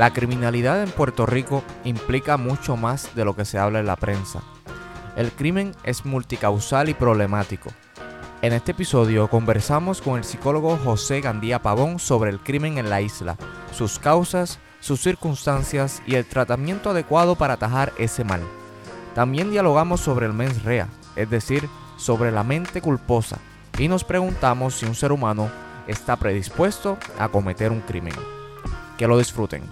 La criminalidad en Puerto Rico implica mucho más de lo que se habla en la prensa. El crimen es multicausal y problemático. En este episodio conversamos con el psicólogo José Gandía Pavón sobre el crimen en la isla, sus causas, sus circunstancias y el tratamiento adecuado para atajar ese mal. También dialogamos sobre el mens rea, es decir, sobre la mente culposa, y nos preguntamos si un ser humano está predispuesto a cometer un crimen. Que lo disfruten.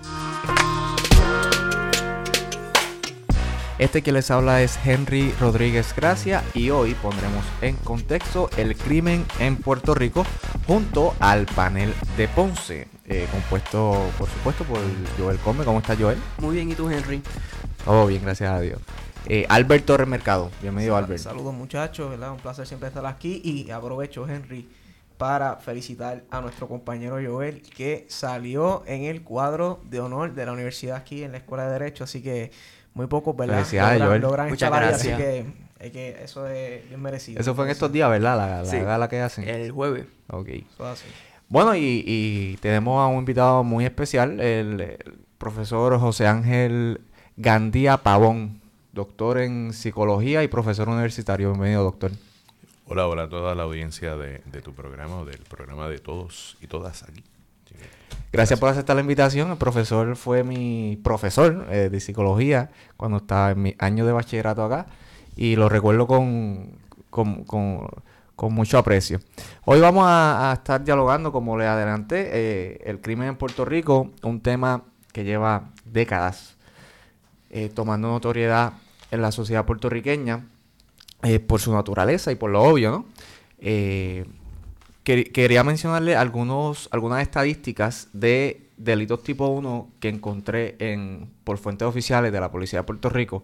Este que les habla es Henry Rodríguez Gracia y hoy pondremos en contexto el crimen en Puerto Rico junto al panel de Ponce, eh, compuesto por supuesto por Joel Come. ¿Cómo está Joel? Muy bien, ¿y tú Henry? Todo bien, gracias a Dios. Eh, Albert Torres Mercado, bienvenido Albert. Saludos muchachos, ¿verdad? Un placer siempre estar aquí y aprovecho Henry para felicitar a nuestro compañero Joel que salió en el cuadro de honor de la universidad aquí en la Escuela de Derecho, así que muy pocos, ¿verdad? Felicidades, Joel. Muchas gracias. así que, es que eso es bien merecido. Eso fue en estos días, ¿verdad? La, la gala que hacen. El jueves. Ok. Bueno, y, y, tenemos a un invitado muy especial, el, profesor José Ángel Gandía Pavón, doctor en psicología y profesor universitario. Bienvenido, doctor. Hola, hola a toda la audiencia de, de tu programa o del programa de todos y todas aquí. Gracias, por aceptar la invitación. El profesor fue mi profesor eh, de psicología cuando estaba en mi año de bachillerato acá y lo recuerdo con, con, mucho aprecio. Hoy vamos a, estar dialogando, como le adelanté, eh, el crimen en Puerto Rico, un tema que lleva décadas eh, tomando notoriedad en la sociedad puertorriqueña por su naturaleza y por lo obvio, ¿no? Quería mencionarle algunos, algunas estadísticas de delitos tipo 1 que encontré en, por fuentes oficiales de la Policía de Puerto Rico.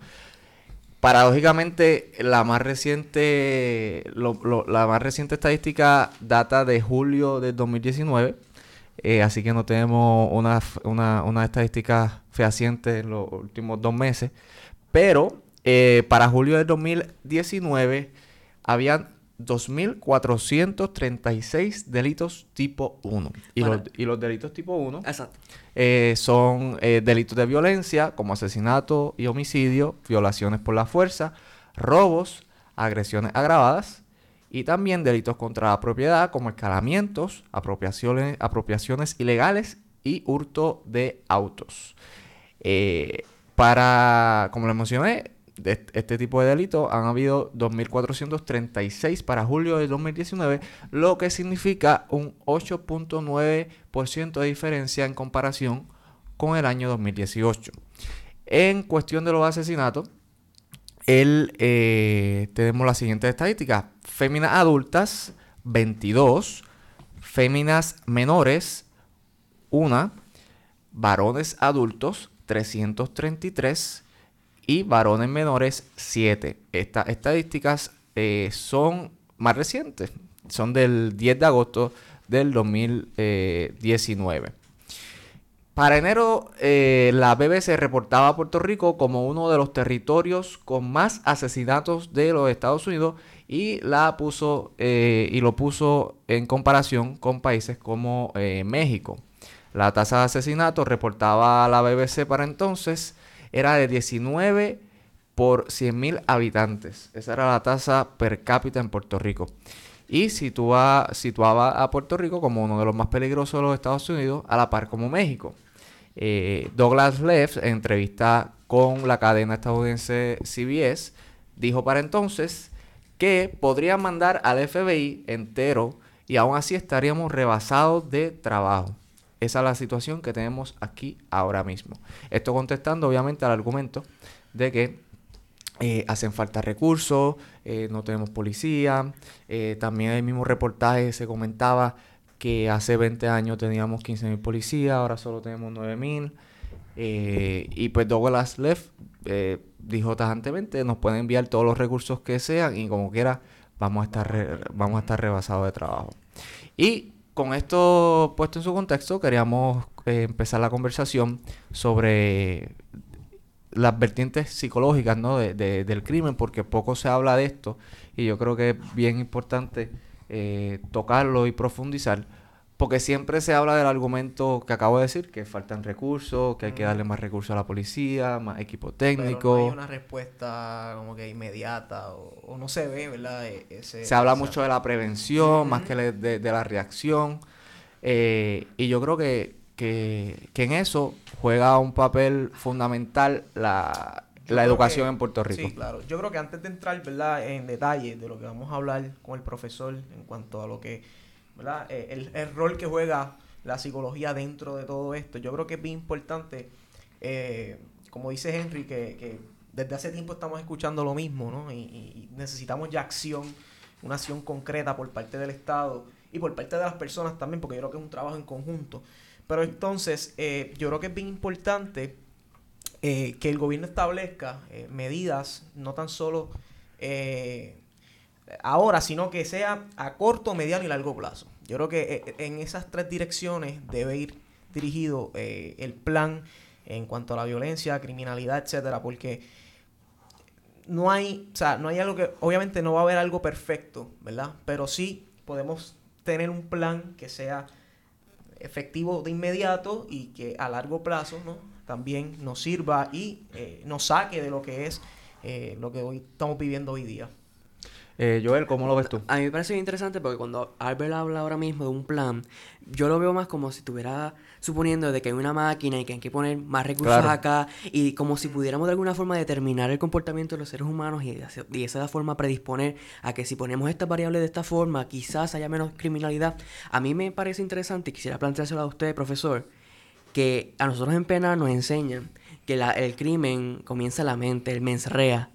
Paradójicamente, la más reciente, la más reciente estadística data de julio del 2019, eh, así que no tenemos una, una, una estadística fehaciente en los últimos dos meses. Pero eh, para julio del 2019 habían 2.436 delitos tipo 1. Y, los, y los, delitos tipo 1 eh, son eh, delitos de violencia como asesinato y homicidio, violaciones por la fuerza, robos, agresiones agravadas y también delitos contra la propiedad como escalamientos, apropiaciones, apropiaciones ilegales y hurto de autos. Eh, para, como les mencioné, de este tipo de delitos han habido 2.436 para julio de 2019, lo que significa un 8.9% de diferencia en comparación con el año 2018. En cuestión de los asesinatos, el, eh, tenemos las siguientes estadísticas. Féminas adultas, 22. Féminas menores, 1. Varones adultos, 333 y varones menores 7. Estas estadísticas eh, son más recientes, son del 10 de agosto del 2019. Para enero, eh, la BBC reportaba a Puerto Rico como uno de los territorios con más asesinatos de los Estados Unidos y la puso eh, y lo puso en comparación con países como México. La tasa de asesinatos reportaba a la BBC para entonces era de 19 por 100.000 habitantes. Esa era la tasa per cápita en Puerto Rico. Y situaba, situaba a Puerto Rico como uno de los más peligrosos de los Estados Unidos, a la par como México. Eh, Douglas Leff, en entrevista con la cadena estadounidense CBS, dijo para entonces que podrían mandar al FBI entero y aún así estaríamos rebasados de trabajo. Esa es la situación que tenemos aquí ahora mismo. Esto contestando obviamente al argumento de que eh, hacen falta recursos, eh, no tenemos policía. Eh, también en el mismo reportaje se comentaba que hace 20 años teníamos 15.000 policías, ahora solo tenemos 9.000. y pues Douglas Leff dijo tajantemente, nos pueden enviar todos los recursos que sean y como quiera vamos a estar, vamos a estar rebasados de trabajo. Y con esto puesto en su contexto, queríamos eh, empezar la conversación sobre las vertientes psicológicas ¿no? de, del crimen, porque poco se habla de esto y yo creo que es bien importante eh, tocarlo y profundizar, porque siempre se habla del argumento que acabo de decir, que faltan recursos, que hay que darle más recursos a la policía, más equipo técnico. no hay una respuesta como que inmediata o, no se ve, ¿verdad? E, se habla mucho de la prevención más que de, la reacción. Eh, y yo creo que, que, en eso juega un papel fundamental la, educación en Puerto Rico. Sí, claro. Yo creo que antes de entrar, ¿verdad? En detalle de lo que vamos a hablar con el profesor en cuanto a lo que eh, el, rol que juega la psicología dentro de todo esto. Yo creo que es bien importante, eh, como dice Henry, que, desde hace tiempo estamos escuchando lo mismo, ¿no? Y, necesitamos ya acción, una acción concreta por parte del Estado y por parte de las personas también, porque yo creo que es un trabajo en conjunto. Pero entonces, eh, yo creo que es bien importante que el gobierno establezca medidas, no tan solo ahora, sino que sea a corto, mediano y largo plazo. Yo creo que eh, en esas tres direcciones debe ir dirigido eh, el plan en cuanto a la violencia, criminalidad, etcétera, porque no hay, o sea, no hay algo que, obviamente no va a haber algo perfecto, ¿verdad? Pero sí podemos tener un plan que sea efectivo de inmediato y que a largo plazo, ¿no? También nos sirva y eh, nos saque de lo que es lo que hoy estamos viviendo hoy día. Eh, Joel, ¿cómo lo ves tú? A mí me parece interesante porque cuando Albert habla ahora mismo de un plan, yo lo veo más como si estuviera suponiendo de que hay una máquina y que hay que poner más recursos acá y como si pudiéramos de alguna forma determinar el comportamiento de los seres humanos y, de esa forma predisponer a que si ponemos estas variables de esta forma quizás haya menos criminalidad. A mí me parece interesante y quisiera planteárselo a usted, profesor, que a nosotros en pena nos enseñan que el crimen comienza en la mente, el mens rea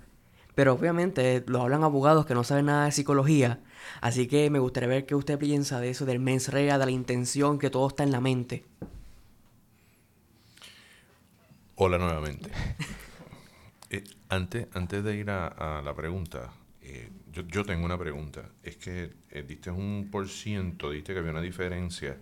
pero obviamente lo hablan abogados que no saben nada de psicología. Así que me gustaría ver qué usted piensa de eso, del mens rea, de la intención, que todo está en la mente. Hola nuevamente. Eh, antes, antes de ir a, la pregunta, eh, yo, tengo una pregunta. Es que eh, diste un por ciento, diste que había una diferencia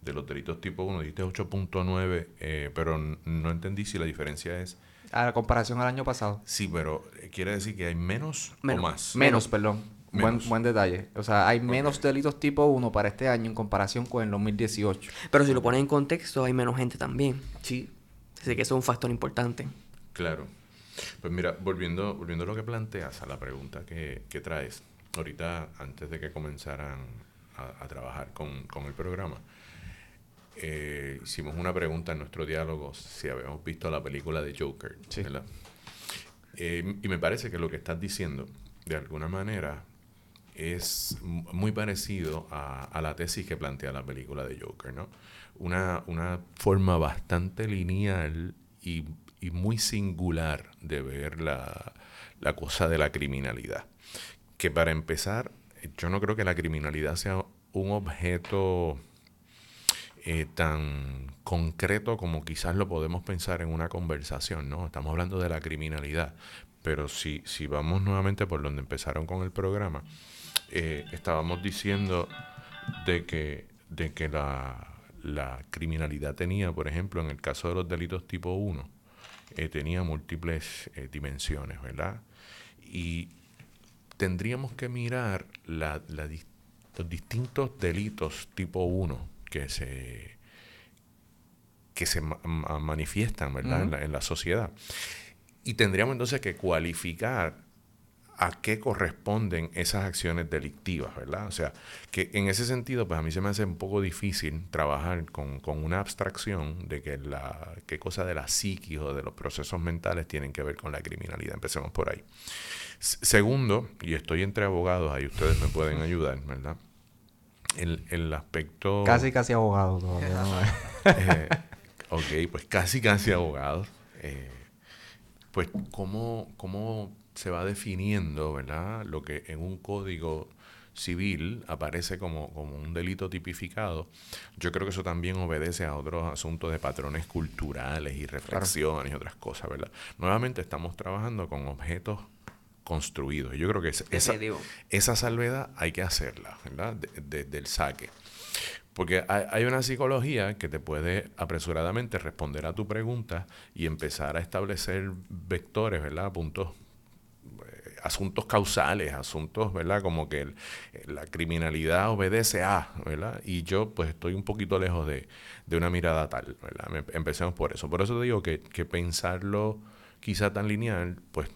de los delitos tipo 1, diste 8.9, pero no entendí si la diferencia es a la comparación al año pasado. Sí, pero eh, quiere decir que hay menos, o más. Menos, perdón. Buen, buen detalle. O sea, hay menos delitos tipo 1 para este año en comparación con el 2018. Pero si lo pones en contexto, hay menos gente también. Sí. Así que eso es un factor importante. Claro. Pues mira, volviendo, volviendo a lo que planteas, a la pregunta que, que traes, ahorita antes de que comenzaran a, a trabajar con, con el programa, eh, hicimos una pregunta en nuestro diálogo si habíamos visto la película de Joker. Eh, y me parece que lo que estás diciendo, de alguna manera, es muy parecido a, la tesis que plantea la película de Joker, ¿no? Una, una forma bastante lineal y, muy singular de ver la, la cosa de la criminalidad. Que para empezar, yo no creo que la criminalidad sea un objeto eh, tan concreto como quizás lo podemos pensar en una conversación, ¿no? Estamos hablando de la criminalidad, pero si, si vamos nuevamente por donde empezaron con el programa, eh, estábamos diciendo de que, de que la, la, criminalidad tenía, por ejemplo, en el caso de los delitos tipo 1, eh, tenía múltiples dimensiones, ¿verdad? Y tendríamos que mirar la, los distintos delitos tipo 1 que se, que se manifiestan ¿verdad? en, la, sociedad. Y tendríamos entonces que cualificar a qué corresponden esas acciones delictivas, ¿verdad? O sea, que en ese sentido, pues a mí se me hace un poco difícil trabajar con, una abstracción de que la, qué cosa de la psiquis o de los procesos mentales tienen que ver con la criminalidad. Empecemos por ahí. segundo, y estoy entre abogados, ahí ustedes me pueden ayudar, ¿verdad? El, aspecto... Casi, casi abogado todavía. eh, ok, pues casi, casi abogado. Eh, pues cómo, cómo se va definiendo, ¿verdad? Lo que en un código civil aparece como, como, un delito tipificado, yo creo que eso también obedece a otros asuntos de patrones culturales y reflexiones y otras cosas, ¿verdad? Nuevamente estamos trabajando con objetos construidos. Yo creo que esa, esa, salvedad hay que hacerla, ¿verdad? Desde el saque. Porque hay, una psicología que te puede apresuradamente responder a tu pregunta y empezar a establecer vectores, ¿verdad? Puntos eh, asuntos causales, asuntos, ¿verdad? Como que la criminalidad obedece a, ¿verdad? Y yo pues estoy un poquito lejos de, una mirada tal, ¿verdad? empecemos por eso. Por eso te digo que, que pensarlo quizá tan lineal, pues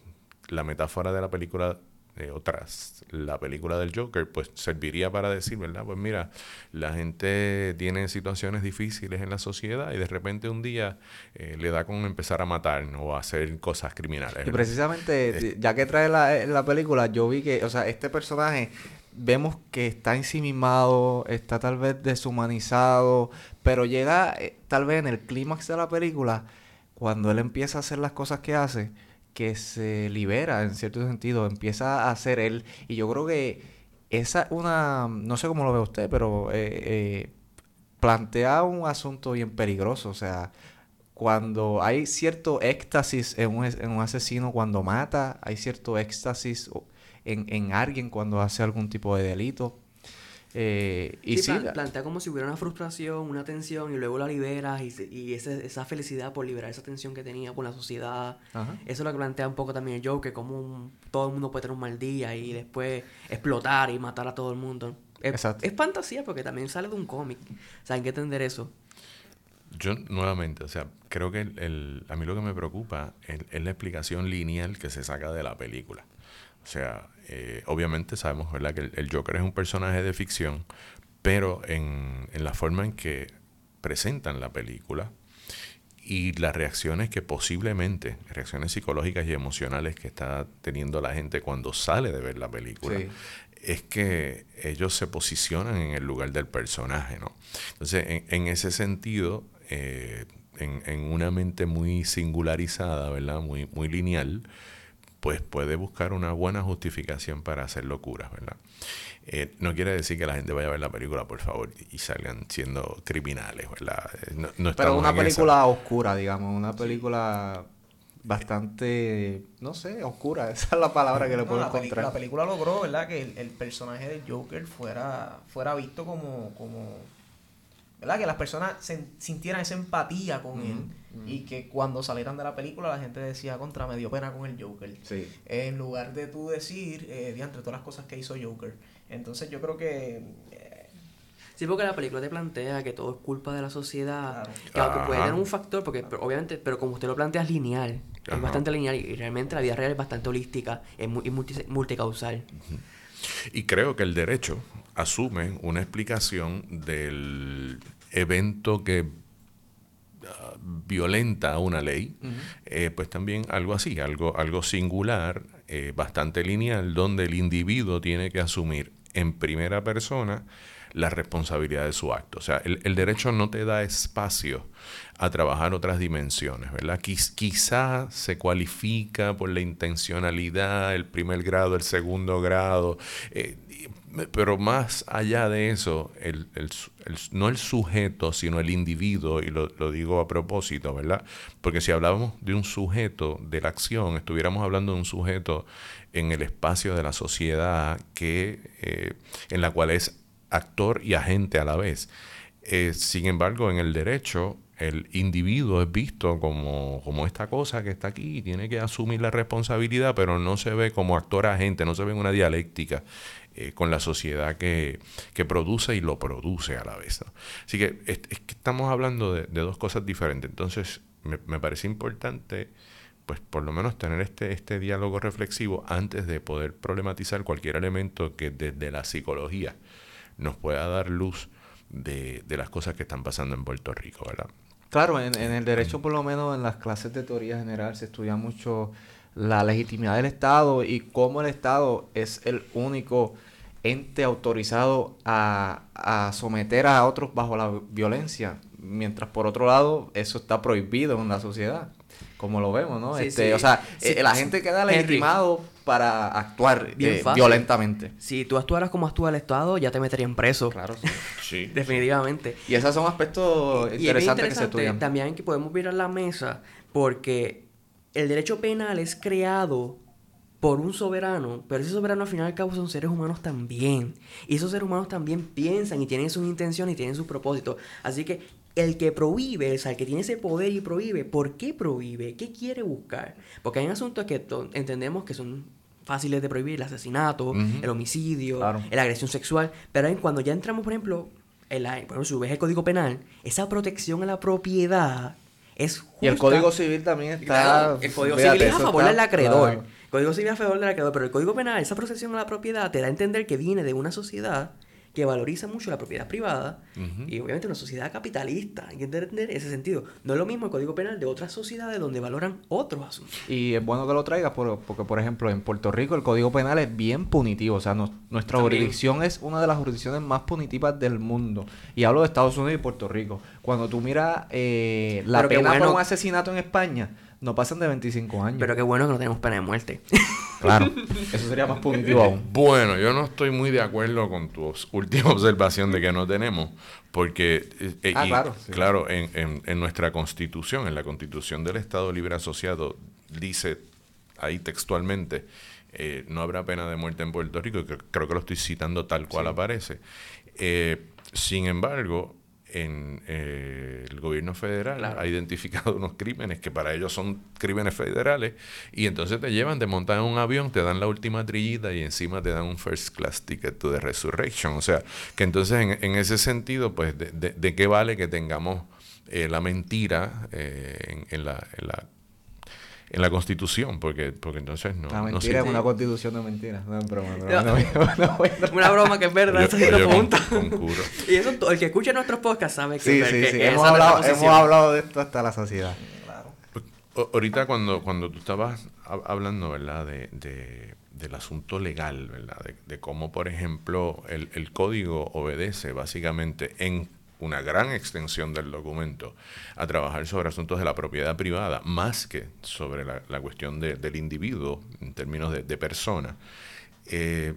la metáfora de la película eh, otras, la película del Joker, pues serviría para decir, ¿verdad? Pues mira, la gente tiene situaciones difíciles en la sociedad y de repente un día eh, le da con empezar a matar o a hacer cosas criminales. Y precisamente, ya que trae la, eh, la película, yo vi que, o sea, este personaje vemos que está ensimismado, está tal vez deshumanizado, pero llega tal vez en el clímax de la película, cuando él empieza a hacer las cosas que hace, que se libera en cierto sentido, empieza a ser él. Y yo creo que esa una, no sé cómo lo ve usted, pero eh, eh, plantea un asunto bien peligroso. O sea, cuando hay cierto éxtasis en un, en un asesino cuando mata, hay cierto éxtasis en, en alguien cuando hace algún tipo de delito. Eh, y sí, plantea como si hubiera una frustración, una tensión y luego la liberas y, y esa felicidad por liberar esa tensión que tenía con la sociedad. Eso es lo que plantea un poco también el Joker, como todo el mundo puede tener un mal día y después explotar y matar a todo el mundo. Es, es fantasía porque también sale de un cómic. O sea, hay que entender eso. Yo nuevamente, o sea, creo que el, a mí lo que me preocupa es la explicación lineal que se saca de la película. O sea, eh, obviamente sabemos ¿verdad? que el, Joker es un personaje de ficción, pero en, la forma en que presentan la película y las reacciones que posiblemente, reacciones psicológicas y emocionales que está teniendo la gente cuando sale de ver la película, es que ellos se posicionan en el lugar del personaje, ¿no? Entonces, en, ese sentido, eh, en, en, una mente muy singularizada, ¿verdad? Muy, muy lineal, pues puede buscar una buena justificación para hacer locuras, ¿verdad? Eh, no quiere decir que la gente vaya a ver la película, por favor, y salgan siendo criminales, ¿verdad? Eh, no, Pero una película oscura, digamos, una película bastante, no sé, oscura, esa es la palabra que le puedo encontrar. la película logró, ¿verdad? Que el, personaje de Joker fuera, fuera visto como, como ¿verdad? Que las personas sintieran esa empatía con él y que cuando salieran de la película la gente decía contra, me dio pena con el Joker. Sí. En lugar de tú decir, eh, entre todas las cosas que hizo Joker. Entonces yo creo que... Eh, sí, porque la película te plantea que todo es culpa de la sociedad. Claro, que puede tener un factor, porque obviamente, pero como usted lo plantea es lineal. Es bastante lineal y realmente la vida real es bastante holística, es muy, multicausal. Y creo que el derecho asume una explicación del evento que ah, violenta una ley, eh, pues también algo así, algo, algo singular, eh, bastante lineal, donde el individuo tiene que asumir en primera persona la responsabilidad de su acto. O sea, el, derecho no te da espacio a trabajar otras dimensiones, ¿verdad? quizá se cualifica por la intencionalidad, el primer grado, el segundo grado, eh, pero más allá de eso, el, no el sujeto, sino el individuo, y lo, digo a propósito, ¿verdad? Porque si hablábamos de un sujeto de la acción, estuviéramos hablando de un sujeto en el espacio de la sociedad que, eh, en la cual es actor y agente a la vez. Eh, sin embargo, en el derecho, el individuo es visto como, como, esta cosa que está aquí tiene que asumir la responsabilidad, pero no se ve como actor agente, no se ve en una dialéctica eh, con la sociedad que, produce y lo produce a la vez. Así que es, que estamos hablando de, dos cosas diferentes. Entonces, me, parece importante, pues por lo menos tener este, este diálogo reflexivo antes de poder problematizar cualquier elemento que desde la psicología nos pueda dar luz de, las cosas que están pasando en Puerto Rico, ¿verdad? Claro, en, en, el derecho, por lo menos en las clases de teoría general, se estudia mucho la legitimidad del Estado y cómo el Estado es el único ente autorizado a, a, someter a otros bajo la violencia, mientras por otro lado eso está prohibido en la sociedad, como lo vemos, ¿no? este, O sea, eh, la gente queda legitimado para actuar eh, violentamente. Si tú actuaras como actúa el Estado, ya te meterían preso. Claro, sí. Definitivamente. Y esos son aspectos interesantes que se estudian. También que podemos mirar la mesa porque el derecho penal es creado por un soberano, pero ese soberano al final y al cabo son seres humanos también. Y esos seres humanos también piensan y tienen sus intenciones y tienen sus propósitos. Así que el que prohíbe, o sea, el que tiene ese poder y prohíbe, ¿por qué prohíbe? ¿Qué quiere buscar? Porque hay asuntos que entendemos que son fáciles de prohibir, el asesinato, el homicidio, la agresión sexual. Pero cuando ya entramos, por ejemplo, en la, por ejemplo, si ves el Código Penal, esa protección a la propiedad es justa. Y el Código Civil también está... el Código Civil es a favor del acreedor. El Código Civil es a favor del acreedor, pero el Código Penal, esa protección a la propiedad te da a entender que viene de una sociedad que valoriza mucho la propiedad privada y obviamente una sociedad capitalista, hay que entender ese sentido. No es lo mismo el Código Penal de otras sociedades donde valoran otros asuntos. Y es bueno que lo traigas porque, por ejemplo, en Puerto Rico el Código Penal es bien punitivo, o sea, nuestra jurisdicción es una de las jurisdicciones más punitivas del mundo. Y hablo de Estados Unidos y Puerto Rico. Cuando tú miras eh, la pena por un asesinato en España, no pasan de 25 años. Pero qué bueno que no tenemos pena de muerte. Claro, eso sería más punitivo aún. Bueno, yo no estoy muy de acuerdo con tu última observación de que no tenemos, porque, eh, eh, ah, claro, claro en, nuestra constitución, en la constitución del Estado Libre Asociado, dice ahí textualmente, eh, no habrá pena de muerte en Puerto Rico, creo que lo estoy citando tal cual aparece. sin embargo, en eh, el gobierno federal ha identificado unos crímenes que para ellos son crímenes federales y entonces te llevan, te montan en un avión, te dan la última trillita y encima te dan un first class ticket to the resurrection. O sea, que entonces en, ese sentido, pues, de, de, qué vale que tengamos eh, la mentira eh, en, la, en la en la constitución, porque, porque entonces no. La mentira es una constitución de mentiras, no es broma. una broma que es verdad, yo, punto. y eso, el que escucha nuestros podcasts sabe que, sí, sí, sí. hemos, hablado, hemos hablado de esto hasta la sociedad. Claro. Ahorita cuando, cuando tú estabas hablando, ¿verdad? De, de, del asunto legal, ¿verdad? De, de cómo, por ejemplo, el, el código obedece básicamente en una gran extensión del documento a trabajar sobre asuntos de la propiedad privada, más que sobre la, cuestión del individuo en términos de, persona. Eh,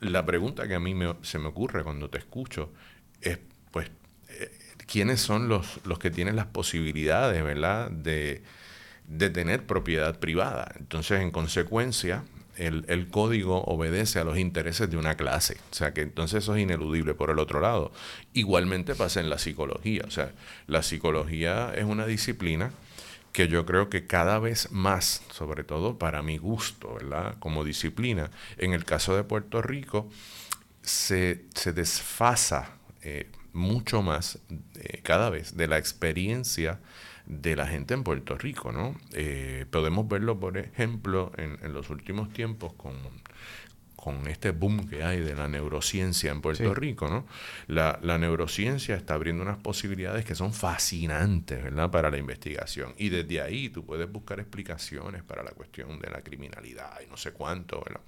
la pregunta que a mí se me ocurre cuando te escucho es, pues, eh, ¿quiénes son los, los que tienen las posibilidades, ¿verdad?, de, de tener propiedad privada. Entonces, en consecuencia, el, código obedece a los intereses de una clase. O sea que entonces eso es ineludible por el otro lado. Igualmente pasa en la psicología. O sea, la psicología es una disciplina que yo creo que cada vez más, sobre todo para mi gusto, ¿verdad? Como disciplina, en el caso de Puerto Rico, se, desfasa eh, mucho más eh, cada vez de la experiencia de la gente en Puerto Rico, ¿no? Eh, podemos verlo, por ejemplo, en, los últimos tiempos con, con este boom que hay de la neurociencia en Puerto Rico, ¿no? La, la, neurociencia está abriendo unas posibilidades que son fascinantes, ¿verdad? Para la investigación. Y desde ahí tú puedes buscar explicaciones para la cuestión de la criminalidad y no sé cuánto, ¿verdad?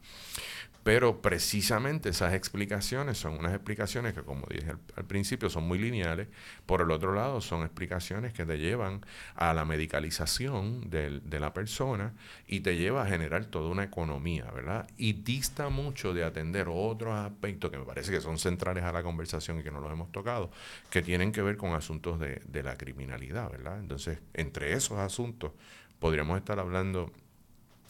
Pero precisamente esas explicaciones son unas explicaciones que, como dije al, principio, son muy lineales. Por el otro lado, son explicaciones que te llevan a la medicalización de, la persona y te lleva a generar toda una economía, ¿verdad? Y dista mucho de atender otros aspectos que me parece que son centrales a la conversación y que no los hemos tocado, que tienen que ver con asuntos de la criminalidad, ¿verdad? Entonces, entre esos asuntos, podríamos estar hablando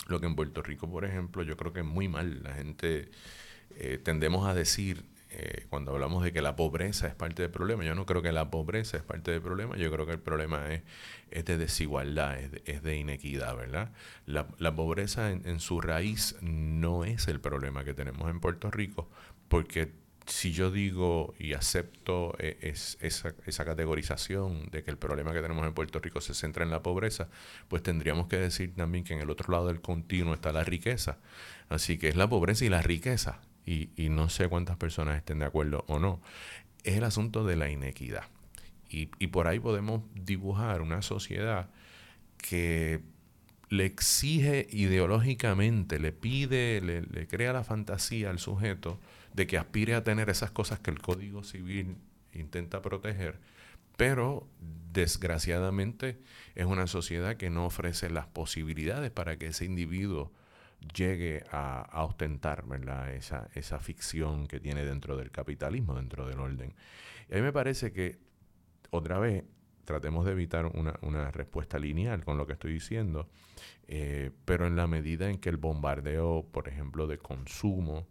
lo que en Puerto Rico, por ejemplo, yo creo que es muy mal. La gente eh, tendemos a decir, eh, cuando hablamos de que la pobreza es parte del problema, yo no creo que la pobreza es parte del problema, yo creo que el problema es, es de desigualdad, es de, inequidad, ¿verdad? La, la pobreza en, en su raíz no es el problema que tenemos en Puerto Rico, porque si yo digo y acepto eh, esa, esa, categorización de que el problema que tenemos en Puerto Rico se centra en la pobreza, pues tendríamos que decir también que en el otro lado del continuo está la riqueza. Así que es la pobreza y la riqueza, y, y no sé cuántas personas estén de acuerdo o no, es el asunto de la inequidad. Y, y por ahí podemos dibujar una sociedad que le exige ideológicamente, le pide, le, le crea la fantasía al sujeto, de que aspire a tener esas cosas que el Código Civil intenta proteger, pero desgraciadamente es una sociedad que no ofrece las posibilidades para que ese individuo llegue a, ostentar Esa, esa ficción que tiene dentro del capitalismo, dentro del orden. Y a mí me parece que, otra vez, tratemos de evitar una, respuesta lineal con lo que estoy diciendo, eh, pero en la medida en que el bombardeo, por ejemplo, de consumo,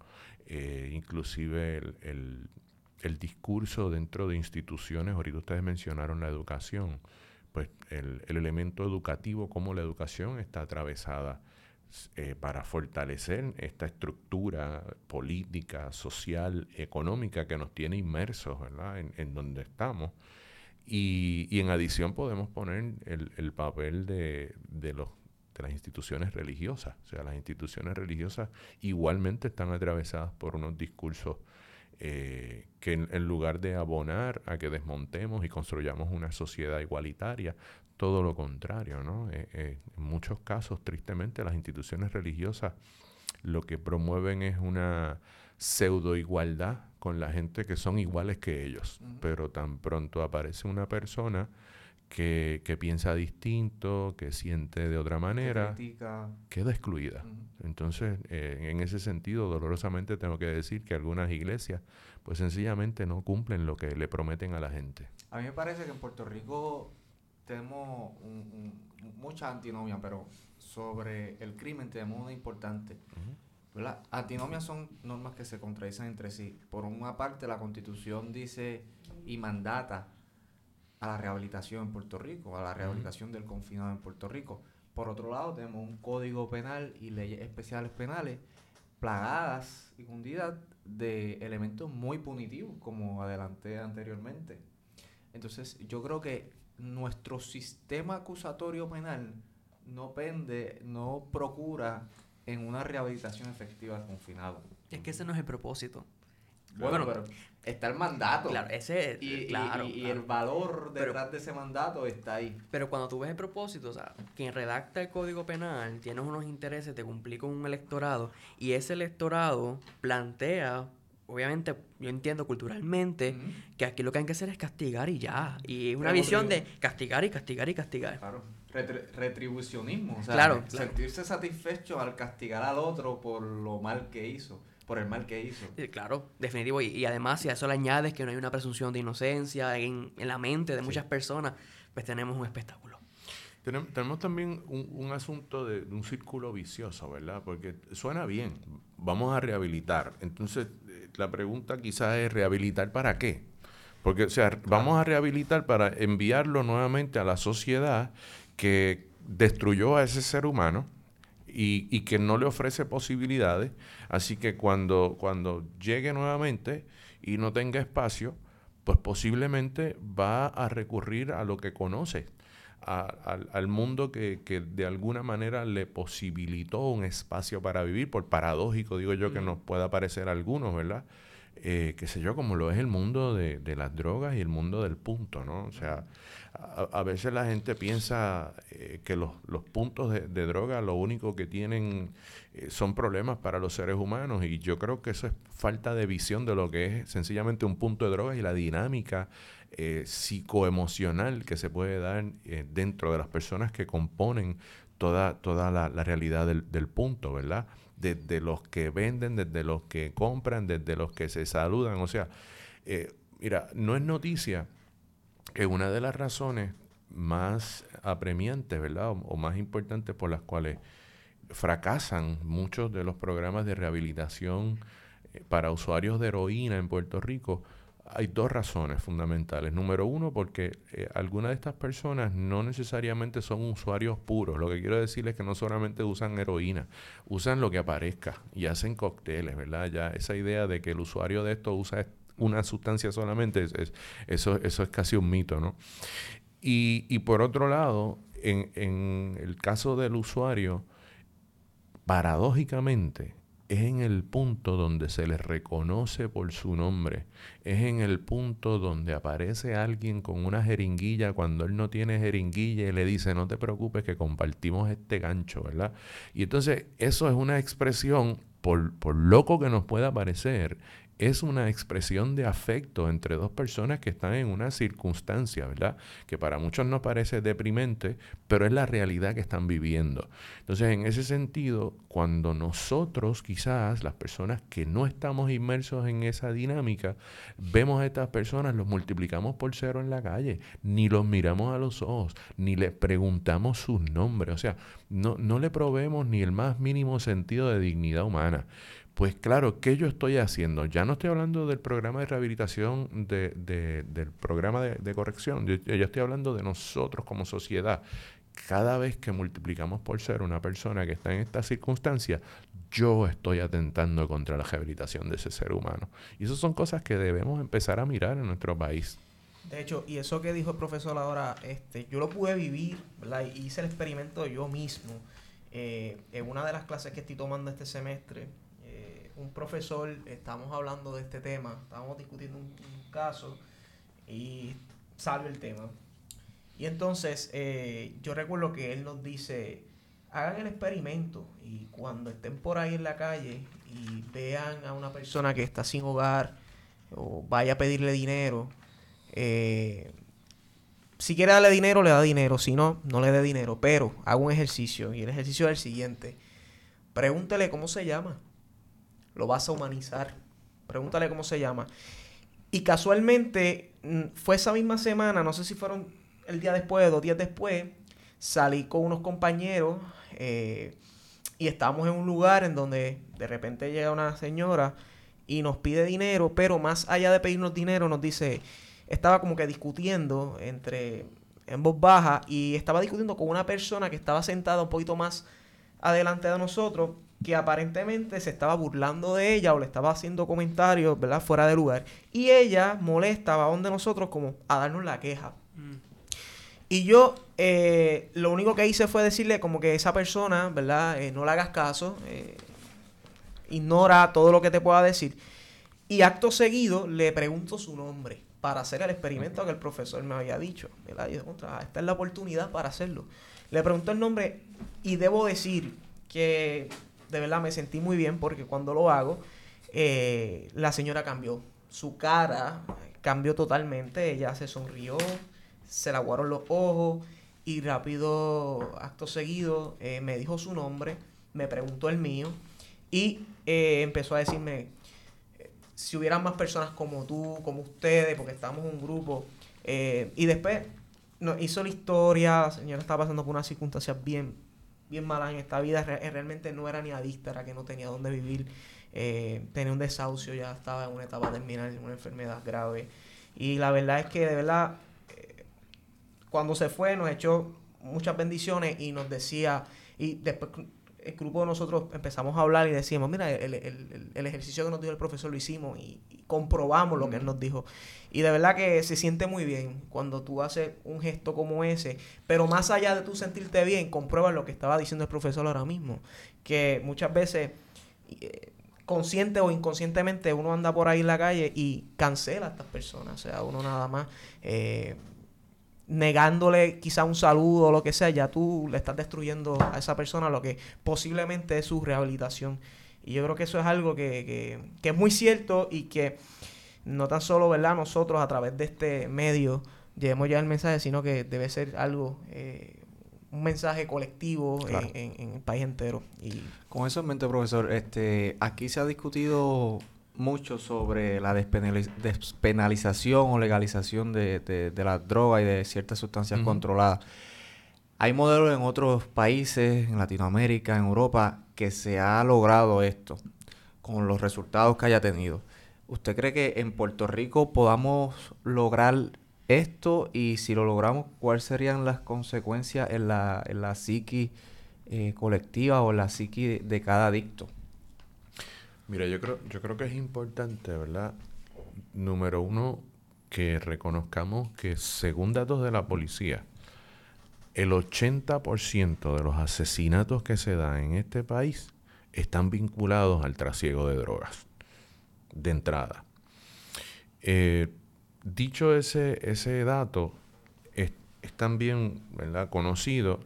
eh, inclusive el, discurso dentro de instituciones, ahorita ustedes mencionaron la educación, pues el, elemento educativo, como la educación está atravesada eh, para fortalecer esta estructura política, social, económica que nos tiene inmersos. En, donde estamos. Y, y, en adición podemos poner el, el papel de, de, los, de las instituciones religiosas. O sea, las instituciones religiosas igualmente están atravesadas por unos discursos eh, que en, lugar de abonar a que desmontemos y construyamos una sociedad igualitaria, todo lo contrario, ¿no? Eh, eh, en muchos casos, tristemente, las instituciones religiosas lo que promueven es una pseudo igualdad con la gente que son iguales que ellos, pero tan pronto aparece una persona que, piensa distinto, que siente de otra manera, queda excluida. Entonces, eh, en ese sentido, dolorosamente tengo que decir que algunas iglesias, pues sencillamente no cumplen lo que le prometen a la gente. A mí me parece que en Puerto Rico tenemos mucha antinomia, pero sobre el crimen tenemos una importante. Las Antinomias son normas que se contradicen entre sí. Por una parte, la Constitución dice y mandata a la rehabilitación en Puerto Rico, a la rehabilitación del confinado en Puerto Rico. Por otro lado, tenemos un código penal y leyes especiales penales plagadas y fundidas de elementos muy punitivos, como adelanté anteriormente. Entonces, yo creo que nuestro sistema acusatorio penal no pende, no procura en una rehabilitación efectiva del confinado. Es que ese no es el propósito. Bueno, pero está el mandato. Claro, ese y, claro, y, el valor detrás de ese mandato está ahí. Pero cuando tú ves el propósito, o sea, quien redacta el código penal tiene unos intereses de cumplir con un electorado y ese electorado plantea obviamente yo entiendo culturalmente que aquí lo que hay que hacer es castigar y ya. Y es una visión de castigar y castigar y castigar. Claro. Retribucionismo. O sea, claro, sentirse satisfecho al castigar al otro por lo mal que hizo por el mal que hizo. claro, definitivo. Y, además, si a eso le añades que no hay una presunción de inocencia en, la mente de muchas personas, pues tenemos un espectáculo. Tenemos, también un, asunto de, un círculo vicioso, ¿verdad? Porque suena bien, vamos a rehabilitar. Entonces, eh, la pregunta quizás es, ¿rehabilitar para qué? Porque, o sea, vamos a rehabilitar para enviarlo nuevamente a la sociedad que destruyó a ese ser humano y, que no le ofrece posibilidades. Así que cuando, cuando llegue nuevamente y no tenga espacio, pues posiblemente va a recurrir a lo que conoce, al mundo que, que, de alguna manera le posibilitó un espacio para vivir, por paradójico digo yo que nos pueda parecer a algunos, ¿verdad? eh, qué sé yo, como lo es el mundo de, las drogas y el mundo del punto, ¿no? O sea, a, veces la gente piensa eh, que los, puntos de, droga lo único que tienen eh, son problemas para los seres humanos y yo creo que eso es falta de visión de lo que es sencillamente un punto de droga y la dinámica eh, psicoemocional que se puede dar dentro de las personas que componen toda, toda la, realidad del, del punto, ¿verdad? desde los que venden, desde los que compran, desde los que se saludan. O sea, eh, mira, no es noticia que una de las razones más apremiantes, ¿verdad? O, más importantes por las cuales fracasan muchos de los programas de rehabilitación eh, para usuarios de heroína en Puerto Rico hay dos razones fundamentales. Número uno, porque eh, algunas de estas personas no necesariamente son usuarios puros. Lo que quiero decir es que no solamente usan heroína, usan lo que aparezca y hacen cócteles, ¿verdad? Ya esa idea de que el usuario de esto usa una sustancia solamente, es, eso, eso es casi un mito, ¿no? Y, y por otro lado, en, en el caso del usuario, paradójicamente, es en el punto donde se le reconoce por su nombre, es en el punto donde aparece alguien con una jeringuilla cuando él no tiene jeringuilla y le dice, no te preocupes que compartimos este gancho, ¿verdad? Y entonces eso es una expresión, por, por loco que nos pueda parecer, es una expresión de afecto entre dos personas que están en una circunstancia, ¿verdad? Que para muchos nos parece deprimente, pero es la realidad que están viviendo. Entonces, en ese sentido, cuando nosotros, quizás las personas que no estamos inmersos en esa dinámica, vemos a estas personas, los multiplicamos por cero en la calle, ni los miramos a los ojos, ni les preguntamos sus nombres, o sea, no, no le proveemos ni el más mínimo sentido de dignidad humana. Pues claro, ¿qué yo estoy haciendo? Ya no estoy hablando del programa de rehabilitación, de, del programa de, corrección, yo, estoy hablando de nosotros como sociedad. cada vez que multiplicamos por ser una persona que está en esta circunstancia, yo estoy atentando contra la rehabilitación de ese ser humano. Y esas son cosas que debemos empezar a mirar en nuestro país. De hecho, y eso que dijo el profesor ahora, este, yo lo pude vivir, ¿verdad? Y hice el experimento yo mismo. Eh, en una de las clases que estoy tomando este semestre, un profesor, estamos hablando de este tema, estábamos discutiendo un, caso y salió el tema. Y entonces eh, yo recuerdo que él nos dice, hagan el experimento y cuando estén por ahí en la calle y vean a una persona que está sin hogar o vaya a pedirle dinero, eh, si quiere darle dinero, le da dinero. Si no, no le dé dinero. Pero haga un ejercicio. Y el ejercicio es el siguiente. Pregúntele cómo se llama. Lo vas a humanizar. Pregúntale cómo se llama. Y casualmente, mm, fue esa misma semana, no sé si fueron el día después, dos días después, salí con unos compañeros eh, y estábamos en un lugar en donde de repente llega una señora y nos pide dinero, pero más allá de pedirnos dinero nos dice, estaba como que discutiendo entre en voz baja y estaba discutiendo con una persona que estaba sentada un poquito más adelante de nosotros que aparentemente se estaba burlando de ella o le estaba haciendo comentarios, ¿verdad? Fuera de lugar. Y ella molesta a donde nosotros como a darnos la queja. Mm. Y yo eh, lo único que hice fue decirle como que esa persona, ¿verdad? Eh, no le hagas caso, eh, ignora todo lo que te pueda decir. Y acto seguido le pregunto su nombre para hacer el experimento que el profesor me había dicho. ¿verdad? Y ah, esta es la oportunidad para hacerlo. Le pregunto el nombre y debo decir que de verdad me sentí muy bien porque cuando lo hago, eh, la señora cambió. Su cara cambió totalmente. Ella se sonrió, se le aguaron los ojos y rápido, acto seguido, eh, me dijo su nombre, me preguntó el mío y eh, empezó a decirme si hubieran más personas como tú, como ustedes, porque estamos un grupo. Y después nos hizo la historia, la señora estaba pasando por unas circunstancias bien, bien malas en esta vida. Eh, realmente no era ni adicta, era que no tenía dónde vivir. Eh, tenía un desahucio, ya estaba en una etapa terminal, una enfermedad grave. Y la verdad es que de verdad, cuando se fue nos echó muchas bendiciones y nos decía, y después el grupo de nosotros empezamos a hablar y decíamos, mira, el, ejercicio que nos dijo el profesor lo hicimos y, comprobamos lo que él nos dijo. Y de verdad que se siente muy bien cuando tú haces un gesto como ese, pero más allá de tú sentirte bien, compruebas lo que estaba diciendo el profesor ahora mismo, que muchas veces... Eh, consciente o inconscientemente uno anda por ahí en la calle y cancela a estas personas. O sea, uno nada más eh, negándole quizá un saludo o lo que sea, ya tú le estás destruyendo a esa persona lo que posiblemente es su rehabilitación. Y yo creo que eso es algo que, que, es muy cierto y que no tan solo, ¿verdad? Nosotros a través de este medio llevemos ya el mensaje, sino que debe ser algo, eh, un mensaje colectivo en, en, el país entero. Y... Con eso en mente, profesor, este, aquí se ha discutido mucho sobre la despenalización o legalización de, de, la droga y de ciertas sustancias controladas. Hay modelos en otros países, en Latinoamérica, en Europa, que se ha logrado esto con los resultados que haya tenido. ¿Usted cree que en Puerto Rico podamos lograr esto? Y si lo logramos, ¿cuáles serían las consecuencias en la, en la psiqui eh, colectiva o en la psiqui de cada adicto? Mira, yo creo, yo creo que es importante, ¿verdad? Número uno, que reconozcamos que según datos de la policía, el 80% de los asesinatos que se dan en este país están vinculados al trasiego de drogas, de entrada. Eh, dicho ese, ese dato, es, es también ¿verdad? conocido